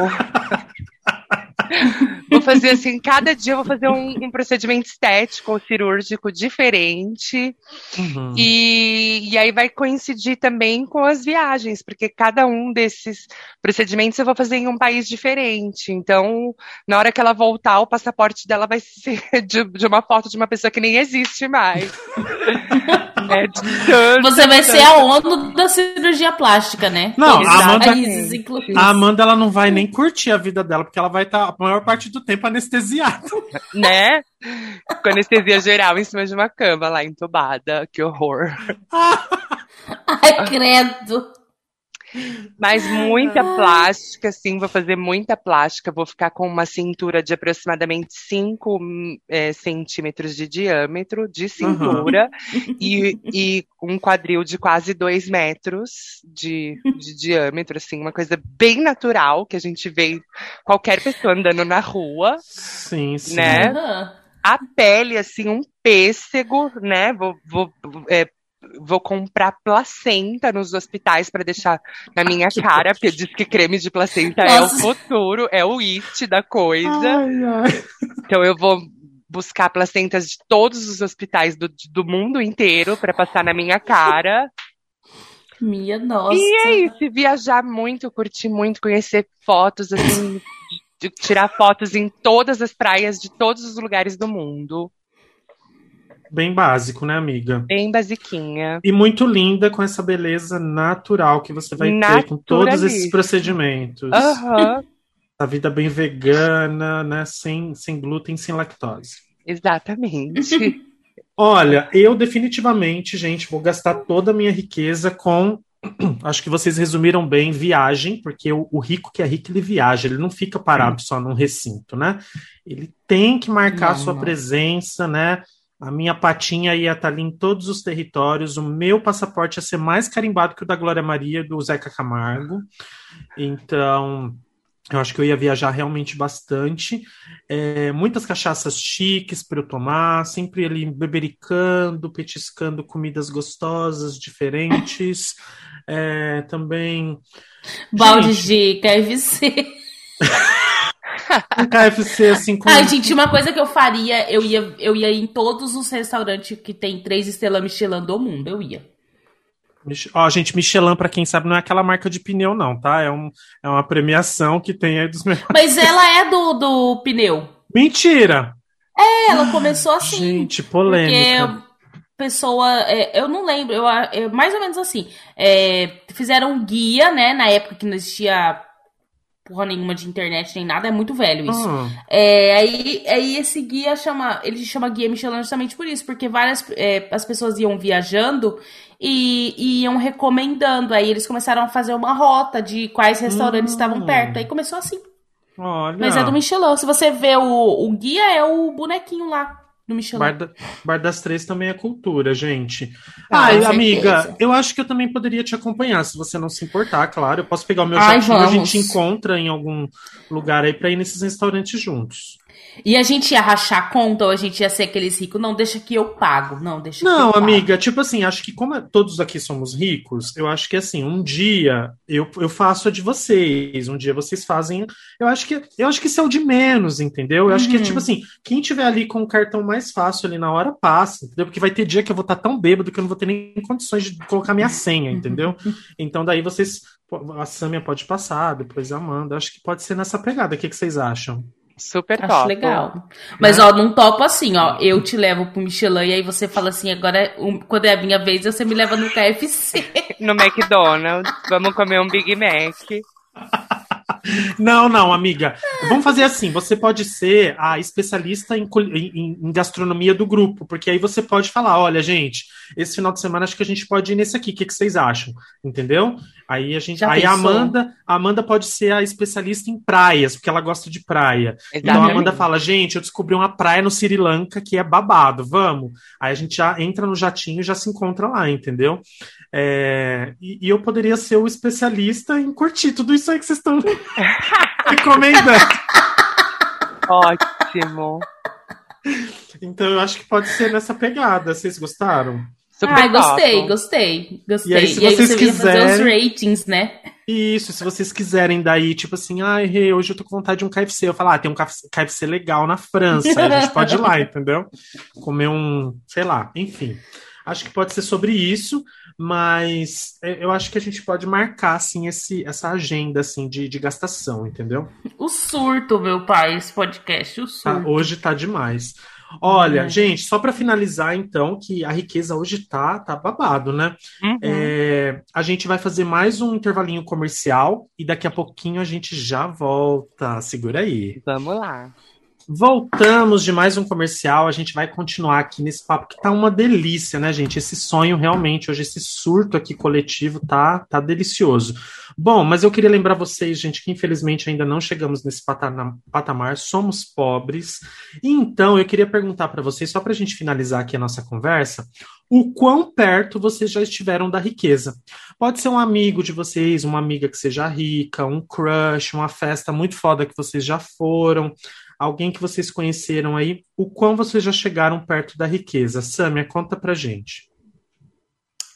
[LAUGHS] vou fazer assim, cada dia eu vou fazer um, um procedimento estético ou cirúrgico diferente.
Uhum.
E, e aí vai coincidir também com as viagens, porque cada um desses procedimentos eu vou fazer em um país diferente. Então, na hora que ela voltar, o passaporte dela vai [LAUGHS] ser de, de uma foto de uma pessoa que nem existe mais. [LAUGHS] É, tanto-
Você vai ser a ONU da cirurgia plástica, né?
Não, a Amanda-. A Amanda, ela não vai nem curtir a vida dela, porque ela vai estar a maior parte do tempo anestesiada. [LAUGHS]
né? Com anestesia geral em cima de uma cama lá entubada. Que horror. [LAUGHS]
Ai, credo.
Mas muita plástica, sim, vou fazer muita plástica. Vou ficar com uma cintura de aproximadamente 5 centímetros de diâmetro de cintura [LAUGHS] e, e um quadril de quase 2 metros de, de diâmetro, assim, uma coisa bem natural que a gente vê qualquer pessoa andando na rua.
Sim, sim.
Né?
Aham.
a pele, assim, um pêssego, né? Vou, vou, é, vou comprar placenta nos hospitais para deixar na minha cara, porque diz que creme de placenta é o
Nossa.
futuro, é o it da coisa.
Ai, ai.
Então eu vou buscar placentas de todos os hospitais do, do mundo inteiro para passar na minha cara.
Minha nossa.
E é isso, viajar muito, curtir muito, conhecer fotos, assim, tirar fotos em todas as praias de todos os lugares do mundo.
Bem básico, né, amiga?
Bem basiquinha.
E muito linda com essa beleza natural que você vai ter com todos esses procedimentos.
Aham,
A vida bem vegana, né? Sem, sem glúten, sem lactose.
exatamente. [LAUGHS]
Olha, eu definitivamente, gente, vou gastar toda a minha riqueza com. [CLEARS THROAT] Acho que vocês resumiram bem viagem, porque o, o rico que é rico, ele viaja, ele não fica parado só num recinto, né? Ele tem que marcar
Não,
sua
não.
presença, né? A minha patinha ia estar ali em todos os territórios. O meu passaporte ia ser mais carimbado que o da Glória Maria do Zeca Camargo. Então, eu acho que eu ia viajar realmente bastante. É, muitas cachaças chiques para eu tomar, sempre ali bebericando, petiscando comidas gostosas, diferentes. É, também.
Balde
Gente,
de KFC. [LAUGHS]
um KFC assim com.
Ai, gente, uma coisa que eu faria, eu ia, eu ia em todos os restaurantes que tem três estrelas Michelin do mundo, eu ia.
Ó, gente, Michelin, para quem sabe, não é aquela marca de pneu, não, tá? É, um, é uma premiação que tem aí dos melhores.
Mas ela é do, do pneu.
Mentira!
É, ela começou assim.
Gente,
Porque
polêmica.
pessoa, é, eu não lembro, eu, é mais ou menos assim. é, fizeram um guia, né? Na época que não existia porra nenhuma de internet nem nada, é muito velho isso.
Ah,
É, aí, aí esse guia chama, ele chama guia Michelin justamente por isso, porque várias é, as pessoas iam viajando e, e iam recomendando. Aí eles começaram a fazer uma rota de quais restaurantes
Hum.
estavam perto. Aí começou assim.
olha.
Mas é do Michelin. Se você vê o, o guia, é o bonequinho lá do Michelin.
Bar, da- Bar das Três também é cultura, gente.
Ah,
Ai, amiga, eu acho que eu também poderia te acompanhar, se você não se importar, claro. Eu posso pegar o meu
Ai,
jatinho, a
vamos.
gente encontra em algum lugar aí pra ir nesses restaurantes juntos.
E a gente ia rachar conta ou a gente ia ser aqueles ricos? Não, deixa que eu pago. Não, deixa
Não,
eu pago.
amiga, tipo assim, acho que como todos aqui somos ricos, eu acho que assim, um dia eu, eu faço a de vocês, um dia vocês fazem. Eu acho que eu acho que isso é o de menos, entendeu? Eu acho que
Uhum.
tipo assim, quem tiver ali com o cartão mais fácil ali na hora passa, entendeu? Porque vai ter dia que eu vou estar tão bêbado que eu não vou ter nem condições de colocar minha senha, entendeu? [LAUGHS] Então daí vocês a Samia pode passar, depois a Amanda. Acho que pode ser nessa pegada. O que, que vocês acham?
Super
Acho
top.
legal. Mas, ó, não topo assim, ó. Eu te levo pro Michelin e aí você fala assim, agora, um- quando é a minha vez, você me leva no KFC. [LAUGHS]
No McDonald's, vamos comer um Big Mac. [LAUGHS]
Não, não, amiga. Vamos fazer assim: você pode ser a especialista em, em- em gastronomia do grupo, porque aí você pode falar: olha, gente, esse final de semana acho que a gente pode ir nesse aqui, o que, que vocês acham? Entendeu? Aí a gente.
Já
aí a? Amanda, a Amanda pode ser a especialista em praias, porque ela gosta de praia. Então a
Exatamente.
Amanda fala: gente, eu descobri uma praia no Sri Lanka que é babado, vamos. Aí a gente já entra no jatinho e já se encontra lá, entendeu? É, e, e eu poderia ser o especialista em curtir tudo isso aí que vocês estão [LAUGHS] recomendando.
Ótimo.
Então eu acho que pode ser nessa pegada. Vocês gostaram?
Super
Ai, gostei, gostei, gostei.
E aí, se vocês
você ia fazer os
quiserem-
ratings, né?
Isso, se vocês quiserem daí, tipo assim, ai, Rê, hoje eu tô com vontade de um KFC. Eu falo, ah, tem um KFC legal na França, a gente pode ir lá, [LAUGHS] entendeu? Comer um, sei lá, enfim. Acho que pode ser sobre isso, mas é, eu acho que a gente pode marcar, assim, esse, essa agenda, assim, de, de gastação, entendeu?
O surto, meu pai, esse podcast, o
Tá,
surto.
hoje tá demais. Olha,
É.
gente, só para finalizar, então, que a riqueza hoje tá, tá babado, né?
Uhum.
É, a gente vai fazer mais um intervalinho comercial e daqui a pouquinho a gente já volta. Segura aí.
Vamos lá.
Voltamos de mais um comercial. A gente vai continuar aqui nesse papo que tá uma delícia, né, gente? Esse sonho realmente, hoje, esse surto aqui coletivo tá, tá delicioso. Bom, mas eu queria lembrar vocês, gente, que infelizmente ainda não chegamos nesse patana- patamar, somos pobres. Então eu queria perguntar para vocês, só para a gente finalizar aqui a nossa conversa, o quão perto vocês já estiveram da riqueza. Pode ser um amigo de vocês, uma amiga que seja rica, um crush, uma festa muito foda que vocês já foram alguém que vocês conheceram aí, o quão vocês já chegaram perto da riqueza. Samia, conta pra gente.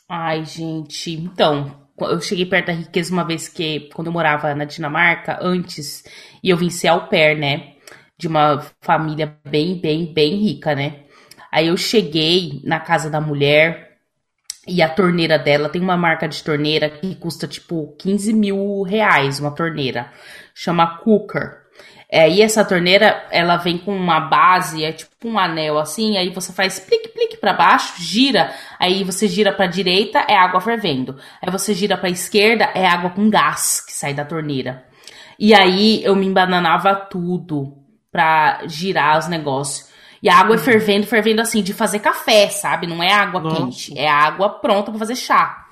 Ai, gente, então, eu cheguei perto da riqueza uma vez que, quando eu morava na Dinamarca, antes, e eu vim ser au pair, né? De uma família bem, bem, bem rica, né? Aí eu cheguei na casa da mulher e a torneira dela tem uma marca de torneira que custa tipo 15 mil reais, uma torneira. Chama Cooker. É, e essa torneira, ela vem com uma base, é tipo um anel assim, aí você faz plique, plique pra baixo, gira, aí você gira pra direita, é água fervendo. Aí você gira pra esquerda, é água com gás que sai da torneira. E aí eu me embananava tudo pra girar os negócios. E a água é fervendo, fervendo assim, de fazer café, sabe? Não é água
Nossa.
quente, é água pronta pra fazer chá.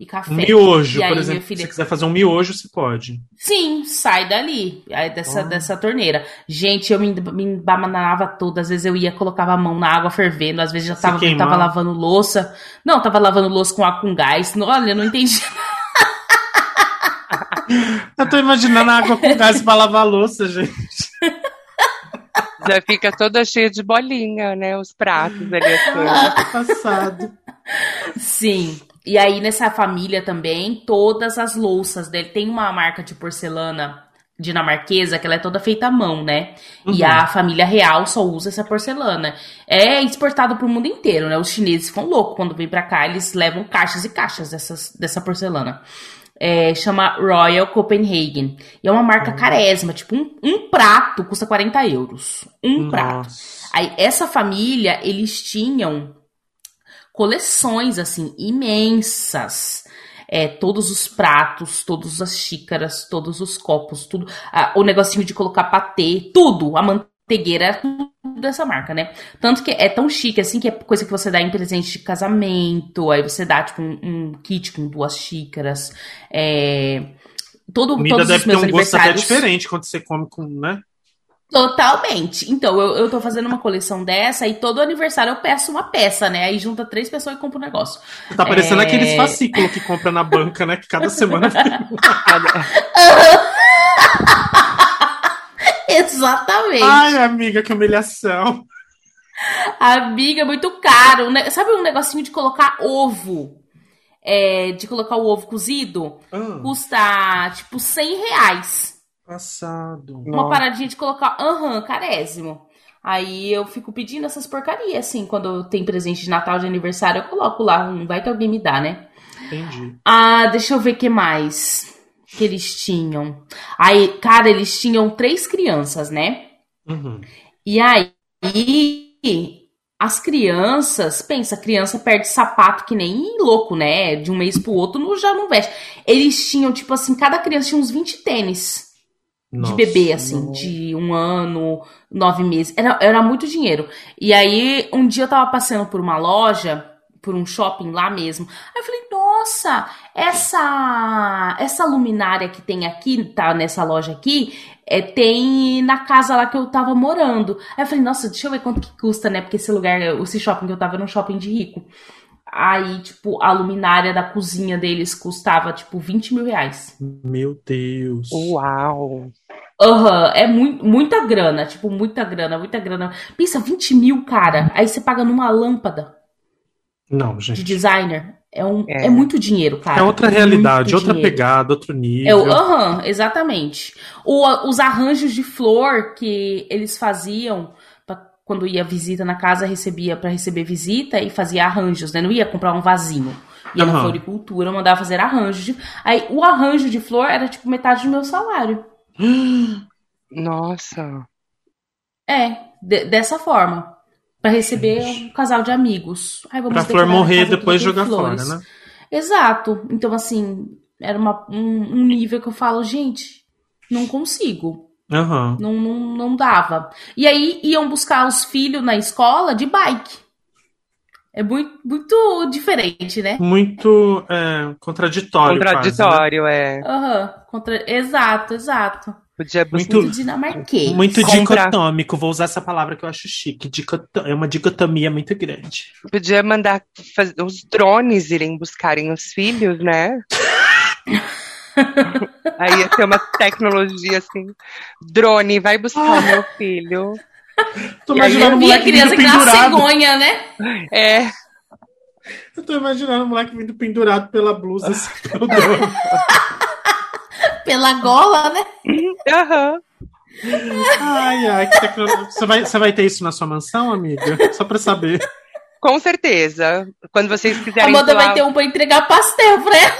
E café.
Miojo,
E aí,
por exemplo.
filha-
Se você quiser fazer um miojo, você pode.
Sim, sai dali, aí dessa,
Ah.
dessa torneira. Gente, eu me, me embananava toda. Às vezes eu ia, colocava a mão na água fervendo, às vezes já tava, tava lavando louça. Não, tava lavando louça com água com gás. Olha, eu não entendi. [LAUGHS]
Eu tô imaginando a água com gás pra lavar louça, gente.
Já fica toda cheia de bolinha, né? Os pratos ali. as coisas.
Passado.
Sim. E aí, nessa família também, todas as louças dele. Tem uma marca de porcelana dinamarquesa que ela é toda feita à mão, né? E
Uhum.
a família real só usa essa porcelana. É exportado pro mundo inteiro, né? Os chineses ficam loucos quando vêm pra cá, eles levam caixas e caixas dessas, dessa porcelana. É, chama Royal Copenhagen. E é uma marca carésima, tipo, um, um prato custa 40 euros. Um prato.
Nossa.
Aí, essa família, eles tinham coleções, assim, imensas. É, todos os pratos, todas as xícaras, todos os copos, tudo. ah, o negocinho de colocar patê, tudo. A manteigueira, tudo dessa marca, né? Tanto que é tão chique, assim, que é coisa que você dá em presente de casamento. Aí você dá, tipo, um, um kit com duas xícaras. É, todo,
Comida
todos
deve
os
ter
meus
um gosto até diferente quando você come com, né?
Totalmente. Então, eu, eu tô fazendo uma coleção dessa e todo aniversário eu peço uma peça, né? Aí junta três pessoas e compra um negócio.
Tá parecendo
É.
aqueles fascículos que compra na banca, né? Que cada semana [LAUGHS] [LAUGHS]
Exatamente.
Ai, amiga, que humilhação.
Amiga, muito caro. né? Sabe um negocinho de colocar ovo? É, de colocar o ovo cozido?
Ah,
Custa, tipo, 100 reais.
Passado.
Uma paradinha de colocar. Aham, carésimo. Aí eu fico pedindo essas porcarias, assim. Quando tem presente de Natal, de aniversário, eu coloco lá. Não vai que alguém me dá, né?
Entendi.
Ah, deixa eu ver o que mais que eles tinham. Aí, cara, eles tinham três crianças, né?
Uhum.
E aí, as crianças, pensa, a criança perde sapato que nem louco, né? De um mês pro outro não, já não veste. Eles tinham, tipo assim, cada criança tinha uns 20 tênis de
Nossa.
bebê, assim, de um ano, nove meses. Era, era muito dinheiro. E aí, um dia eu tava passando por uma loja, por um shopping lá mesmo. Aí eu falei, nossa, essa, essa luminária que tem aqui, tá nessa loja aqui, é, tem na casa lá que eu tava morando. Aí eu falei, nossa, deixa eu ver quanto que custa, né? Porque esse lugar, esse shopping que eu tava era um shopping de rico. Aí, tipo, a luminária da cozinha deles custava, tipo, 20 mil reais.
Meu Deus.
Uau!
Aham, é mui- muita grana, tipo, muita grana, muita grana. Pensa, 20 mil, cara. Aí você paga numa lâmpada
Não,
de
gente.
designer. É, um, é.
É.
muito dinheiro, cara.
É outra realidade,
Muito
outra
dinheiro.
pegada, outro
É
nível.
o- Aham, exatamente. O- os arranjos de flor que eles faziam quando ia visita na casa, recebia pra receber visita e fazia arranjos, né? Não ia comprar um vasinho. Ia na
Aham.
floricultura, mandava fazer arranjos. De... Aí o arranjo de flor era tipo metade do meu salário. [GASPS]
Nossa!
É, de- dessa forma. Pra receber um casal de amigos. Ai, vamos
Pra flor morrer
casa
depois jogar
flores.
fora, né?
Exato. Então, assim, era uma- um, um nível que eu falo, gente, não consigo.
Aham.
Não, não, não dava. E aí iam buscar os filhos na escola de bike. É muito, muito diferente, né?
Muito é, contraditório. quase, né?
Contraditório, é.
Aham. Contra... Exato, exato.
Podia buscar.
Muito-
Muito dinamarquês.
Muito
Contra-
dicotômico, vou usar essa palavra que eu acho chique. É uma dicotomia muito grande.
Podia mandar faz- os drones irem buscarem os filhos, né? [LAUGHS] [LAUGHS] Aí ia ter uma tecnologia assim. Drone, vai buscar meu filho.
Tô
E
imaginando o
a
moleque
criança
vindo
que
pendurado.
cegonha, né?
É,
Eu tô imaginando o moleque vindo pendurado pela blusa. assim, [LAUGHS] pelo drone. [LAUGHS]
Pela gola, né?
aham.
ai, ai, que tecnologia. Você vai, você vai ter isso na sua mansão, amiga? Só pra saber.
Com certeza. Quando vocês
A
quiserem
Amanda
doar-
vai ter um pra entregar pastel pra ela.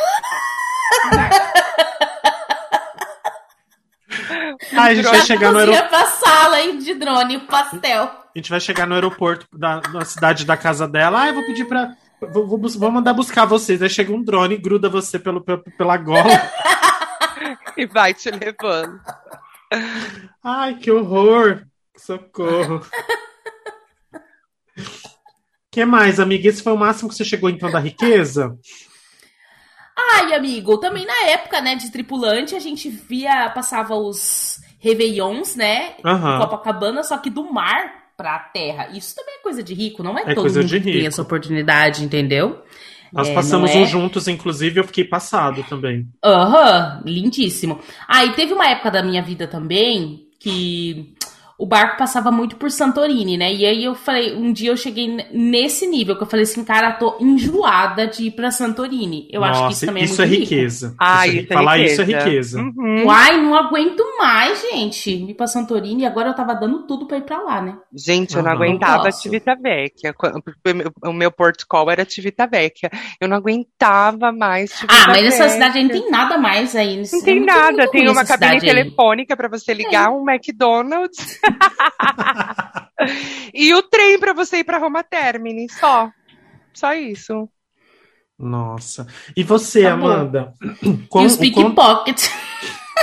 Ai, a gente vai chegar no aeroporto.
pra sala, hein, de drone, pastel.
A gente vai chegar no aeroporto da, da cidade da casa dela. Ah, eu vou pedir pra. Vou, vou, vou mandar buscar vocês. Aí chega um drone e gruda você pelo, pelo- pela gola. [LAUGHS]
e vai te levando.
Ai, que horror! Socorro! [LAUGHS] que mais, amiga? Esse foi o máximo que você chegou então da riqueza?
Ai, amigo, também na época, né, de tripulante, a gente via, passava os Réveillons, né? Em Copacabana, só que do mar pra terra. Isso também é coisa de rico, não é,
É
todo
coisa
mundo
de
que tem
rico.
essa oportunidade, entendeu?
Nós
É,
passamos
é?
um juntos, inclusive, eu fiquei passado também.
Aham, lindíssimo. Ah, e teve uma época da minha vida também que o barco passava muito por Santorini, né? E aí eu falei, um dia eu cheguei nesse nível que eu falei assim, cara, tô enjoada de ir pra Santorini. Eu acho que isso também é muito rico.
riqueza.
Ah,
Isso é-
isso é
Falar
riqueza.
isso é riqueza.
Uhum.
Uai, não aguento mais, gente. Ir pra Santorini e agora eu tava dando tudo pra ir pra lá, né?
Gente, eu não aguentava. Civitavecchia. Quando- porque o meu- Porto Call era Civitavecchia. Eu não aguentava mais
Ah, mas nessa cidade aí não tem nada mais aí.
Não tem nada, tem uma cabine
telefônica.
telefônica pra você ligar, um McDonald's. [LAUGHS] [LAUGHS] e o trem pra você ir pra Roma Termini, só. Só isso.
Nossa. E você,
Tá.
Amanda?
E
Quão-
os
o quão-
pickpocket. [LAUGHS]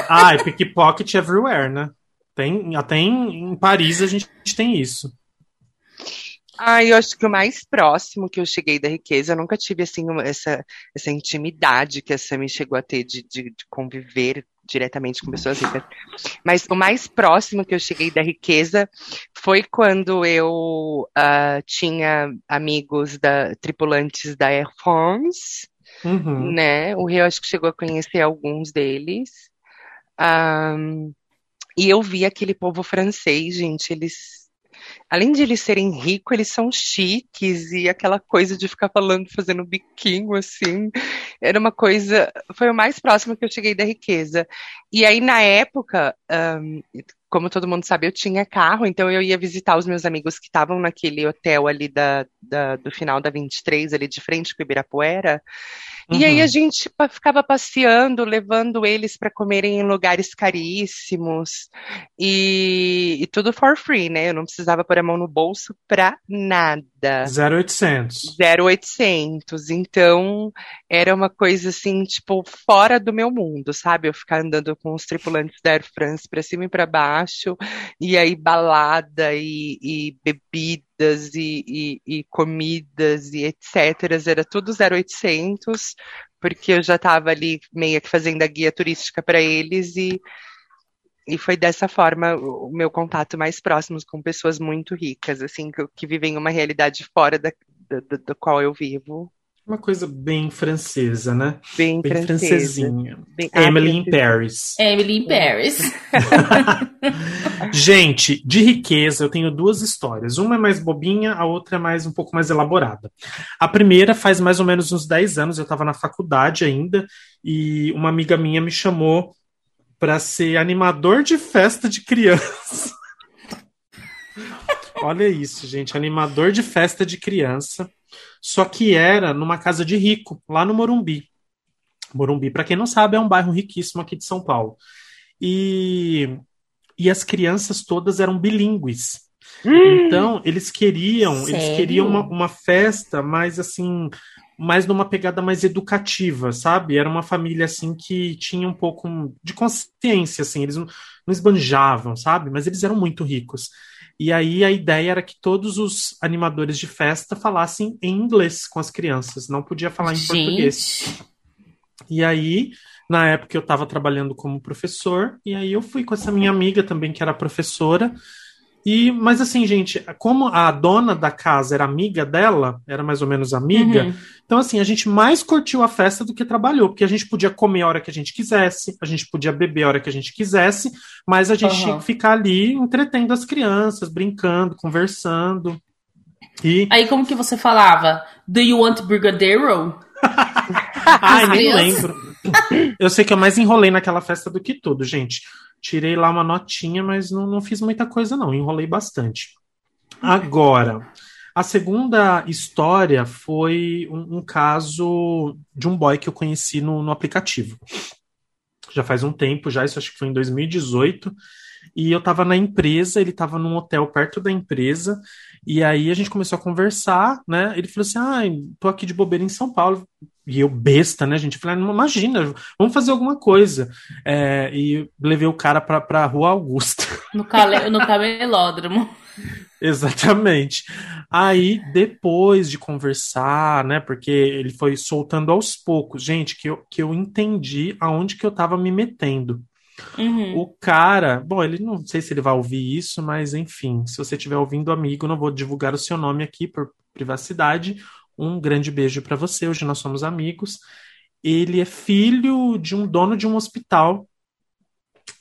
Ah, e pickpocket everywhere, né? Tem, até em, em Paris a gente tem isso.
Ah, eu acho que o mais próximo que eu cheguei da riqueza, eu nunca tive assim essa, essa intimidade que a Sammy chegou a ter de, de, de conviver diretamente com pessoas ricas. Mas o mais próximo que eu cheguei da riqueza foi quando eu ah, tinha amigos da tripulantes da Air France,
Uhum.
né? O Rio acho que chegou a conhecer alguns deles. Ahn, e eu vi aquele povo francês, gente, eles, além de eles serem ricos, eles são chiques e aquela coisa de ficar falando, fazendo biquinho assim, era uma coisa, foi o mais próximo que eu cheguei da riqueza. E aí na época, ahm, como todo mundo sabe, eu tinha carro, então eu ia visitar os meus amigos que estavam naquele hotel ali da, da- do final da 23, ali de frente com o Ibirapuera. E aí
Uhum.
a gente ficava passeando, levando eles para comerem em lugares caríssimos e, e tudo for free, né? Eu não precisava pôr a mão no bolso pra nada.
0800.
0800. Então, era uma coisa assim, tipo, fora do meu mundo, sabe? Eu ficar andando com os tripulantes da Air France pra cima e pra baixo, e aí balada e, e bebidas e, e- e comidas e etc. Era tudo 0800, porque eu já tava ali meio que fazendo a guia turística para eles e e foi dessa forma o meu contato mais próximo com pessoas muito ricas, assim, que, que vivem uma realidade fora da, da- da qual eu vivo.
Uma coisa bem francesa, né?
Bem,
Bem
francesa.
francesinha.
Bem- Ah,
Emily in
francesa.
Paris.
Emily in Paris. [LAUGHS]
Gente, de riqueza, eu tenho duas histórias. Uma é mais bobinha, a outra é mais um pouco mais elaborada. A primeira faz mais ou menos uns 10 anos, eu estava na faculdade ainda, e uma amiga minha me chamou para ser animador de festa de criança. [LAUGHS] Olha isso, gente, animador de festa de criança. Só que era numa casa de rico, lá no Morumbi. Morumbi, para quem não sabe, é um bairro riquíssimo aqui de São Paulo. E e as crianças todas eram bilíngues. Então, eles queriam, eles
Sério?
queriam uma, uma festa mais assim, mais numa pegada mais educativa, sabe? Era uma família assim que tinha um pouco de consciência, assim, eles não, não esbanjavam, sabe? Mas eles eram muito ricos. E aí a ideia era que todos os animadores de festa falassem em inglês com as crianças, não podia falar em português.
Gente,
E aí, na época eu estava trabalhando como professor, e aí eu fui com essa minha amiga também, que era professora. E, mas assim, gente, como a dona da casa era amiga dela, era mais ou menos amiga,
Uhum.
então assim, a gente mais curtiu a festa do que trabalhou, porque a gente podia comer a hora que a gente quisesse, a gente podia beber a hora que a gente quisesse, mas a gente
Aham.
tinha que ficar ali entretendo as crianças, brincando, conversando. E
Aí como que você falava? Do you want brigadeiro? [LAUGHS]
Ai, nem lembro. Eu sei que eu mais enrolei naquela festa do que tudo, gente. Tirei lá uma notinha, mas não, não fiz muita coisa, não. Enrolei bastante. Agora, a segunda história foi um, um caso de um boy que eu conheci no, no aplicativo. Já faz um tempo, já, isso acho que foi em 2018. E eu tava na empresa, ele tava num hotel perto da empresa, e aí a gente começou a conversar, né? Ele falou assim: ah, tô aqui de bobeira em São Paulo. E eu, besta, né, gente? Eu falei, ah, não, imagina, vamos fazer alguma coisa. É, e levei o cara pra, pra Rua Augusta. [LAUGHS]
No, cale... no camelódromo.
Exatamente. Aí, depois de conversar, né, porque ele foi soltando aos poucos, gente, que eu, que eu entendi aonde que eu tava me metendo.
Uhum.
O cara, bom, ele não sei se ele vai ouvir isso, mas enfim, se você estiver ouvindo, amigo, não vou divulgar o seu nome aqui por privacidade. Um grande beijo para você, hoje nós somos amigos. Ele é filho de um dono de um hospital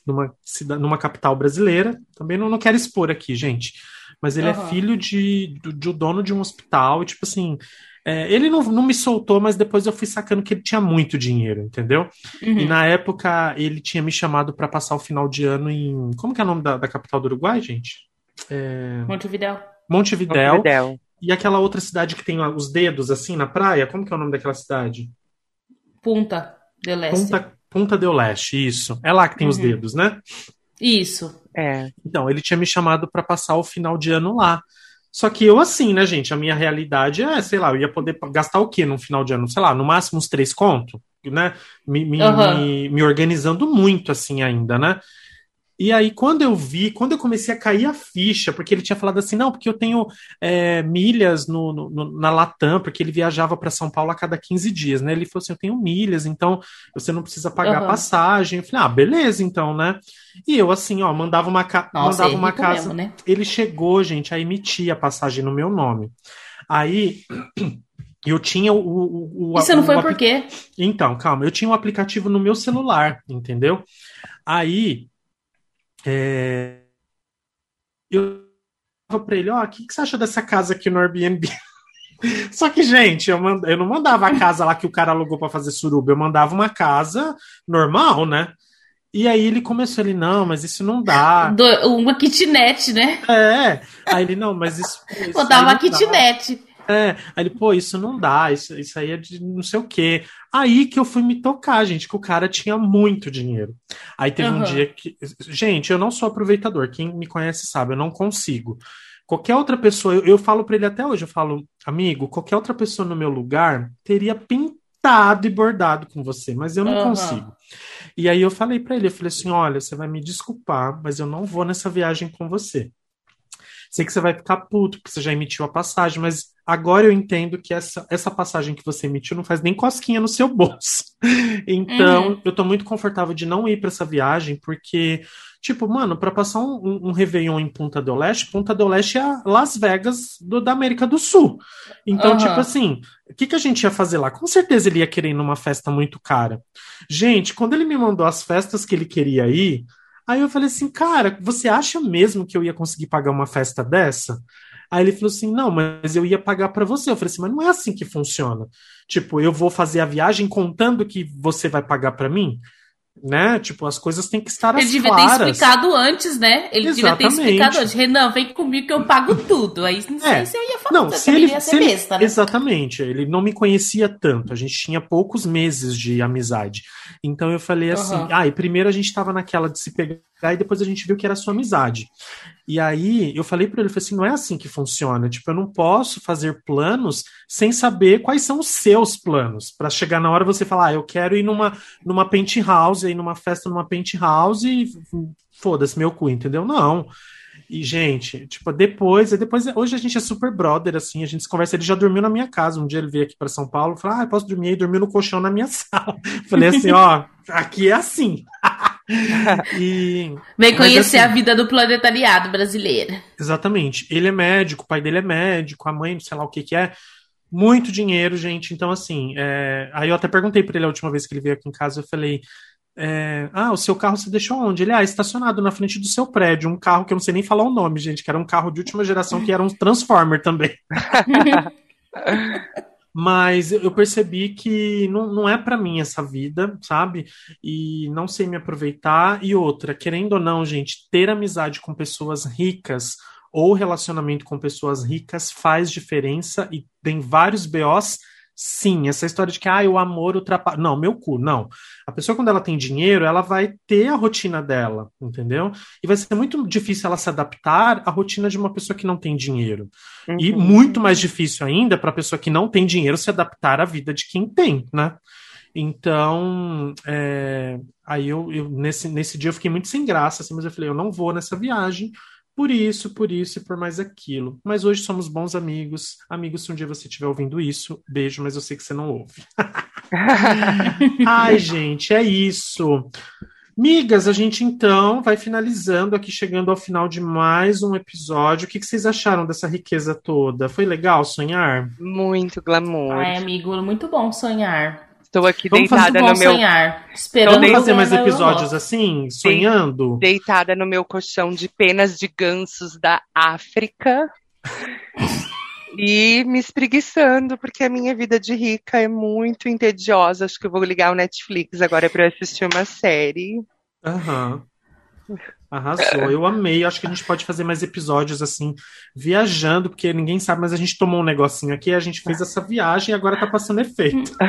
numa, cida- numa capital brasileira. Também não, não quero expor aqui, gente. Mas ele é
Aham.
filho de, do, do dono de um hospital. E, tipo assim, é, ele não, não me soltou, mas depois eu fui sacando que ele tinha muito dinheiro, entendeu?
Uhum.
E na época ele tinha me chamado para passar o final de ano em. Como que é o nome da, da capital do Uruguai, gente? É,
Montevidéu.
Montevidéu.
Montevidéu.
E aquela outra cidade que tem os dedos assim na praia, como que é o nome daquela cidade?
Punta del Este.
Punta, Punta del Leste, isso. É lá que tem os
Uhum.
dedos, né?
Isso.
É.
Então, ele tinha me chamado para passar o final de ano lá. Só que eu, assim, né, gente? A minha realidade é, sei lá, eu ia poder gastar o quê no final de ano? Sei lá, no máximo uns três contos, né? Me, me,
Aham.
me, me organizando muito, assim, ainda, né? E aí, quando eu vi, quando eu comecei a cair a ficha, porque ele tinha falado assim, não, porque eu tenho é, milhas no, no- na Latam, porque ele viajava para São Paulo a cada 15 dias, né? Ele falou assim, eu tenho milhas, então você não precisa pagar
Aham.
passagem. Eu falei, ah, beleza, então, né? E eu, assim, ó, mandava uma, ca
Nossa,
mandava uma casa.
mesmo, né?
Ele chegou, gente, a emitir a passagem no meu nome. Aí [CLEARS THROAT] eu tinha o. o, o
E você não
o
foi
apli-
por quê?
Então, calma, eu tinha um aplicativo no meu celular, entendeu? Aí é, eu falava pra ele, ó, o que, que você acha dessa casa aqui no Airbnb? [LAUGHS] Só que, gente, eu, mand- eu não mandava a casa lá que o cara alugou pra fazer suruba, eu mandava uma casa normal, né? E aí ele começou, ele, não, mas isso não dá.
Do- uma kitnet, né?
É. Aí ele, não, mas isso. isso
Botar
aí
uma
não dá. É, aí ele, pô, isso não dá, isso, isso aí é de não sei o quê. Aí que eu fui me tocar, gente, que o cara tinha muito dinheiro. Aí teve um
Aham.
dia que. Gente, eu não sou aproveitador, quem me conhece sabe, eu não consigo. Qualquer outra pessoa, eu, eu falo pra ele até hoje, eu falo, amigo, qualquer outra pessoa no meu lugar teria pintado e bordado com você, mas eu não
Aham.
consigo. E aí eu falei pra ele, eu falei assim, olha, você vai me desculpar, mas eu não vou nessa viagem com você. Sei que você vai ficar puto, porque você já emitiu a passagem, mas agora eu entendo que essa, essa passagem que você emitiu não faz nem cosquinha no seu [LAUGHS] bolso. Então,
Uhum.
eu tô muito confortável de não ir para essa viagem, porque, tipo, mano, para passar um, um, um Réveillon em Punta del Leste, Punta del Leste é a Las Vegas do, da América do Sul. Então,
Aham.
tipo assim, o que, que a gente ia fazer lá? Com certeza ele ia querer ir numa festa muito cara. Gente, quando ele me mandou as festas que ele queria ir, aí eu falei assim, cara, você acha mesmo que eu ia conseguir pagar uma festa dessa? Aí ele falou assim, não, mas eu ia pagar pra você. Eu falei assim, mas não é assim que funciona. Tipo, eu vou fazer a viagem contando que você vai pagar pra mim, né? Tipo, as coisas têm que estar
Ele devia
claras.
ter explicado antes, né? Ele devia ter
Exatamente.
explicado antes. Renan, vem comigo que eu pago tudo. Aí não sei
É.
se eu ia falar.
Não, se ele,
ia
se
ser
ele-
besta, né?
exatamente, ele não me conhecia tanto, a gente tinha poucos meses de amizade. Então eu falei assim,
Aham.
ah, e primeiro a gente tava naquela de se pegar e depois a gente viu que era sua amizade. E aí eu falei pra ele, falei assim, não é assim que funciona, tipo, eu não posso fazer planos sem saber quais são os seus planos, Pra chegar na hora você falar, ah, eu quero ir numa numa penthouse, aí numa festa numa penthouse e foda-se meu cu, entendeu? Não. E, gente, tipo, depois, depois, hoje a gente é super brother, assim, a gente se conversa, ele já dormiu na minha casa, um dia ele veio aqui para São Paulo, falou, ah, posso dormir aí, dormiu no colchão na minha [LAUGHS] sala. Falei assim, ó, aqui é assim. [LAUGHS] e,
Vem conhecer
assim-
a vida do planetariado brasileiro.
exatamente, ele é médico, o pai dele é médico, a mãe, sei lá o que que é, muito dinheiro, gente, então, assim, é, aí eu até perguntei para ele a última vez que ele veio aqui em casa, eu falei, é, ah, o seu carro você deixou onde? Ele, ah, estacionado na frente do seu prédio. Um carro que eu não sei nem falar o nome, gente, que era um carro de última geração, que era um Transformer também. [LAUGHS] Mas eu percebi que não, não é para mim essa vida, sabe? E não sei me aproveitar. E outra, querendo ou não, gente, ter amizade com pessoas ricas ou relacionamento com pessoas ricas faz diferença e tem vários BOs Sim, essa história de que ah, o amor ultrapassa. Não, meu cu, não. A pessoa, quando ela tem dinheiro, ela vai ter a rotina dela, entendeu? E vai ser muito difícil ela se adaptar à rotina de uma pessoa que não tem dinheiro. Uhum. E muito mais difícil ainda para a pessoa que não tem dinheiro se adaptar à vida de quem tem, né? Então, é, aí eu, eu, nesse, nesse dia eu fiquei muito sem graça, assim, mas eu falei, eu não vou nessa viagem, por isso, por isso e por mais aquilo. Mas hoje somos bons amigos. Amigos, se um dia você estiver ouvindo isso, beijo, mas eu sei que você não ouve. [LAUGHS] Ai, gente, é isso. Migas, a gente então vai finalizando aqui, chegando ao final de mais um episódio. O que, que vocês acharam dessa riqueza toda? Foi legal sonhar?
Muito glamour.
Ai, amigo, muito bom sonhar.
Estou aqui Vamos deitada no meu.
Sonhar, esperando
Vamos fazer mais episódios assim, sonhando?
Deitada no meu colchão de penas de gansos da África. [LAUGHS] e me espreguiçando, porque a minha vida de rica é muito entediosa. Acho que eu vou ligar o Netflix agora para assistir uma série.
Aham. Uhum. Arrasou, eu amei. Acho que a gente pode fazer mais episódios assim, viajando, porque ninguém sabe, mas a gente tomou um negocinho aqui, a gente fez essa viagem e agora tá passando efeito. [LAUGHS]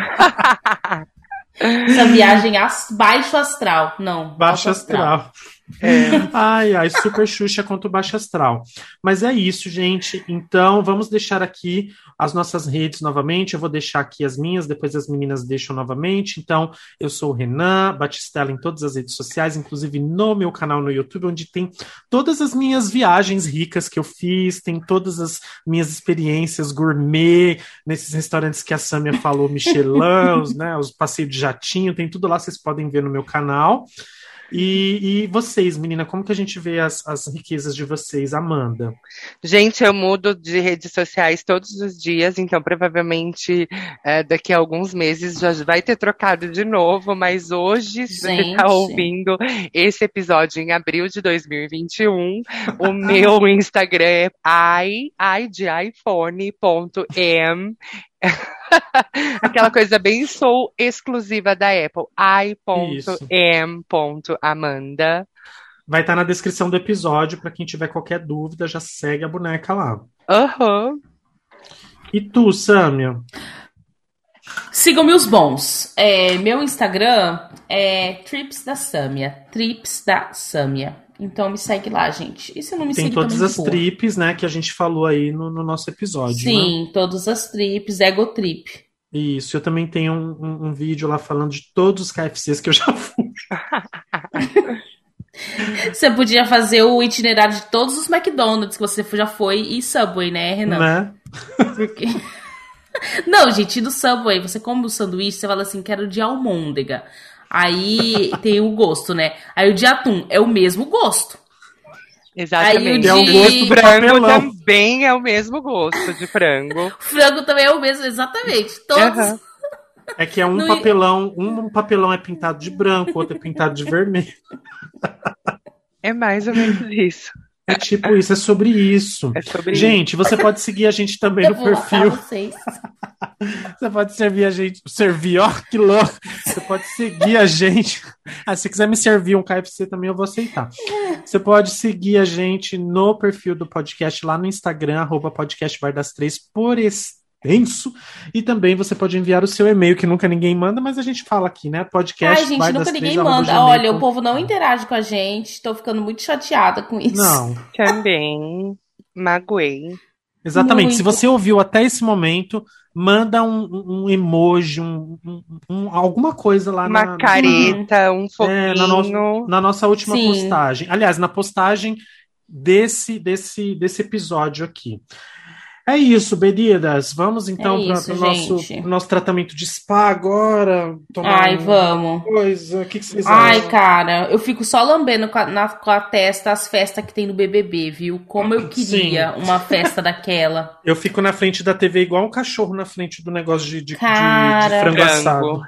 Essa viagem baixo astral, não.
Baixo astral. astral. É. Ai, ai, super Xuxa contra o Baixo Astral. Mas é isso, gente. Então, vamos deixar aqui as nossas redes novamente. Eu vou deixar aqui as minhas, depois as meninas deixam novamente. Então, eu sou o Renan Batistella em todas as redes sociais, inclusive no meu canal no YouTube, onde tem todas as minhas viagens ricas que eu fiz, tem todas as minhas experiências gourmet nesses restaurantes que a Samia falou, Michelin, os, [LAUGHS] né, os passeios de jatinho, tem tudo lá, vocês podem ver no meu canal. E, e, vocês, menina, como que a gente vê as, as riquezas de vocês, Amanda?
Gente, eu mudo de redes sociais todos os dias, então provavelmente é, daqui a alguns meses já vai ter trocado de novo, mas hoje, se você está ouvindo esse episódio em abril de 2021, o meu Instagram é i, i de iPhone, ponto M, [LAUGHS] Aquela coisa bem sou exclusiva da Apple. i.m.amanda.
Vai estar tá na descrição do episódio para quem tiver qualquer dúvida, já segue a boneca lá.
Aham. Uhum.
E tu, Sâmia?
Sigam-me os bons. É, meu Instagram é Trips da Sâmia. Trips da Sâmia. Então me segue lá, gente. E se não me
Tem
segue
todas as trips, né, que a gente falou aí no, no nosso episódio.
Sim, né? todas as trips, Ego Trip.
Isso, eu também tenho um, um, um, vídeo lá falando de todos os KFCs que eu já fui. [LAUGHS]
você podia fazer o itinerário de todos os McDonald's que você já foi e Subway, né, Renan?
Né?
Porque... [LAUGHS] Não, gente, do Subway, você come o sanduíche, você fala assim, quero de almôndega. Aí tem o gosto, né? Aí o de atum é o mesmo gosto.
Exatamente.
De... É o gosto
frango também é o mesmo gosto de frango. [LAUGHS]
frango também é o mesmo, exatamente. Todos. Uhum.
É que é um papelão, um papelão é pintado de branco, outro é pintado de vermelho.
É mais ou menos isso.
É tipo isso, é sobre isso.
É sobre
gente,
isso.
você pode seguir a gente também
Eu
no perfil.
Vocês. [LAUGHS]
Você pode servir a gente. Servir, ó, que louco. Você pode seguir a gente. Ah, se quiser me servir um KFC também, eu vou aceitar. Você pode seguir a gente no perfil do podcast lá no Instagram, arroba podcast das três, por esse E também você pode enviar o seu e-mail, que nunca ninguém manda, mas a gente fala aqui, né? Podcast.
Ai, gente, nunca ninguém manda. Olha, o povo não interage com a gente. Tô ficando muito chateada com isso.
Não. [LAUGHS]
Também. Magoei.
Exatamente. Muito. Se você ouviu até esse momento, manda um, um emoji, um, um, alguma coisa lá
Uma
na,
careta, um foguinho. É,
na, no, na, nossa última Sim. postagem. Aliás, na postagem desse, desse, desse episódio aqui. É isso, Beridas. Vamos então é para o nosso, nosso tratamento de spa agora.
Ai, vamos.
Coisa. O que, que vocês
Ai,
acham?
cara, eu fico só lambendo com a, na, com a testa as festas que tem no BBB, viu? Como eu queria Sim. uma festa daquela. [LAUGHS]
Eu fico na frente da TV igual um cachorro na frente do negócio de, de, cara, de, de frango assado.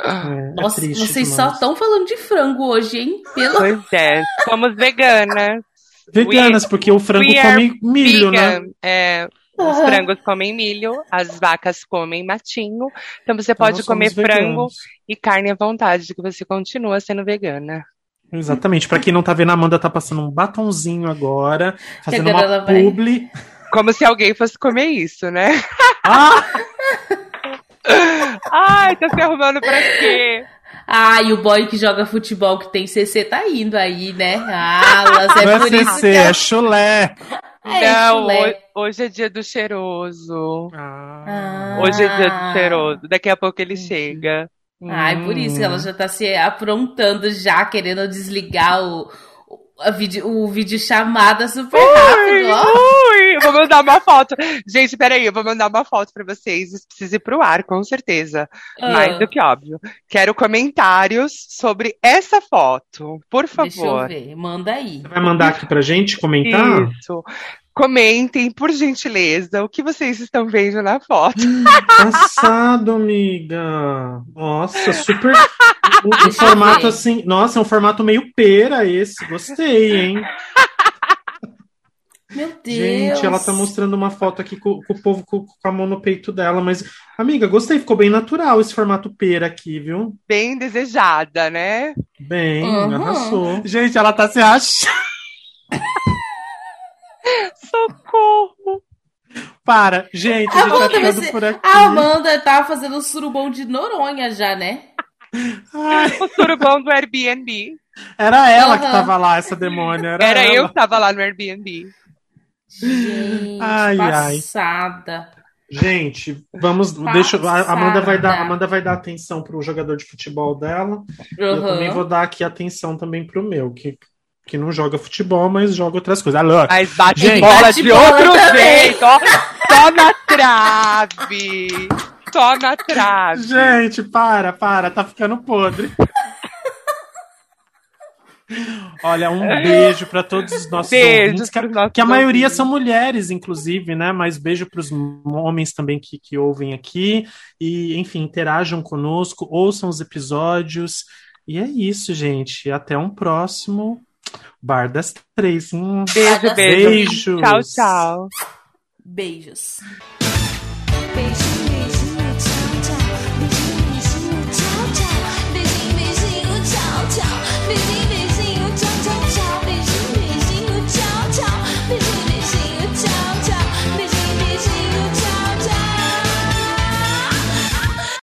É, é Nossa, é vocês demais. só estão falando de frango hoje, hein?
Pelo... Pois é, somos veganas.
Veganas, we, porque o frango come milho, né? vegan. né?
É, os uhum. frangos comem milho, as vacas comem matinho. Então você então pode comer frango e carne à vontade, que você continua sendo vegana.
Exatamente. Para quem não tá vendo, a Amanda tá passando um batonzinho agora, fazendo uma publi.
Como se alguém fosse comer isso, né?
Ah! [LAUGHS]
Ai, tá se arrumando pra quê?
Ah, e o boy que joga futebol que tem CC tá indo aí, né? Alas, é
Não
por
é
isso
CC,
que
é chulé.
É,
Não,
chulé.
hoje é dia do cheiroso.
Ah.
Hoje é dia do cheiroso. Daqui a pouco ele chega.
Ai, por isso que ela já tá se aprontando já, querendo desligar o, a vídeo, o vídeo chamada super rápido, ó.
Ui, eu vou mandar uma foto. Gente, peraí, eu vou mandar uma foto pra vocês. Isso precisa ir pro ar, com certeza.
Ah.
Mais do que óbvio. Quero comentários sobre essa foto, por
Deixa eu
favor.
ver, manda aí.
Vai mandar aqui pra gente comentar?
Isso. Comentem, por gentileza, o que vocês estão vendo na foto.
Passado, amiga. Nossa, super. Um, um formato assim. Nossa, é um formato meio pera esse. Gostei, hein?
Meu Deus.
Gente, ela tá mostrando uma foto aqui com, com o povo com, com a mão no peito dela, mas, amiga, gostei, ficou bem natural esse formato pera aqui, viu?
Bem desejada, né?
Bem,
Uhum.
arrasou. Gente, ela tá se achando. [LAUGHS]
Socorro!
Para, gente, a gente vai
Amanda,
ficando
você-
por aqui.
A Amanda tava fazendo o surubom de Noronha já, né?
Ai,
O surubão do Airbnb.
era ela que
Aham.
tava lá, essa demônia. Era,
Era eu que tava lá no Airbnb.
Gente,
Ai, ai.
passada.
Gente, vamos. Deixa, a Amanda vai dar. Amanda vai dar atenção pro jogador de futebol dela. E eu
Uhum.
também vou dar aqui atenção também pro meu, que, que não joga futebol, mas joga outras coisas. Alô,
Mas bate
Gente.
bola
Bate
de
bola
outro
também.
jeito, ó. Só na trave. Só na trave.
gente, para, para, tá ficando podre. Olha, um beijo pra todos os nossos
Beijos
ouvintes, que,
nossos
que a maioria são mulheres, inclusive, né? Mas beijo pros homens também que, que ouvem aqui. E, enfim, interajam conosco, ouçam os episódios. E é isso, gente. Até um próximo Bar das Três. Hum.
Beijo, beijo.
Beijos.
Tchau, tchau.
Beijos.
Beijinho,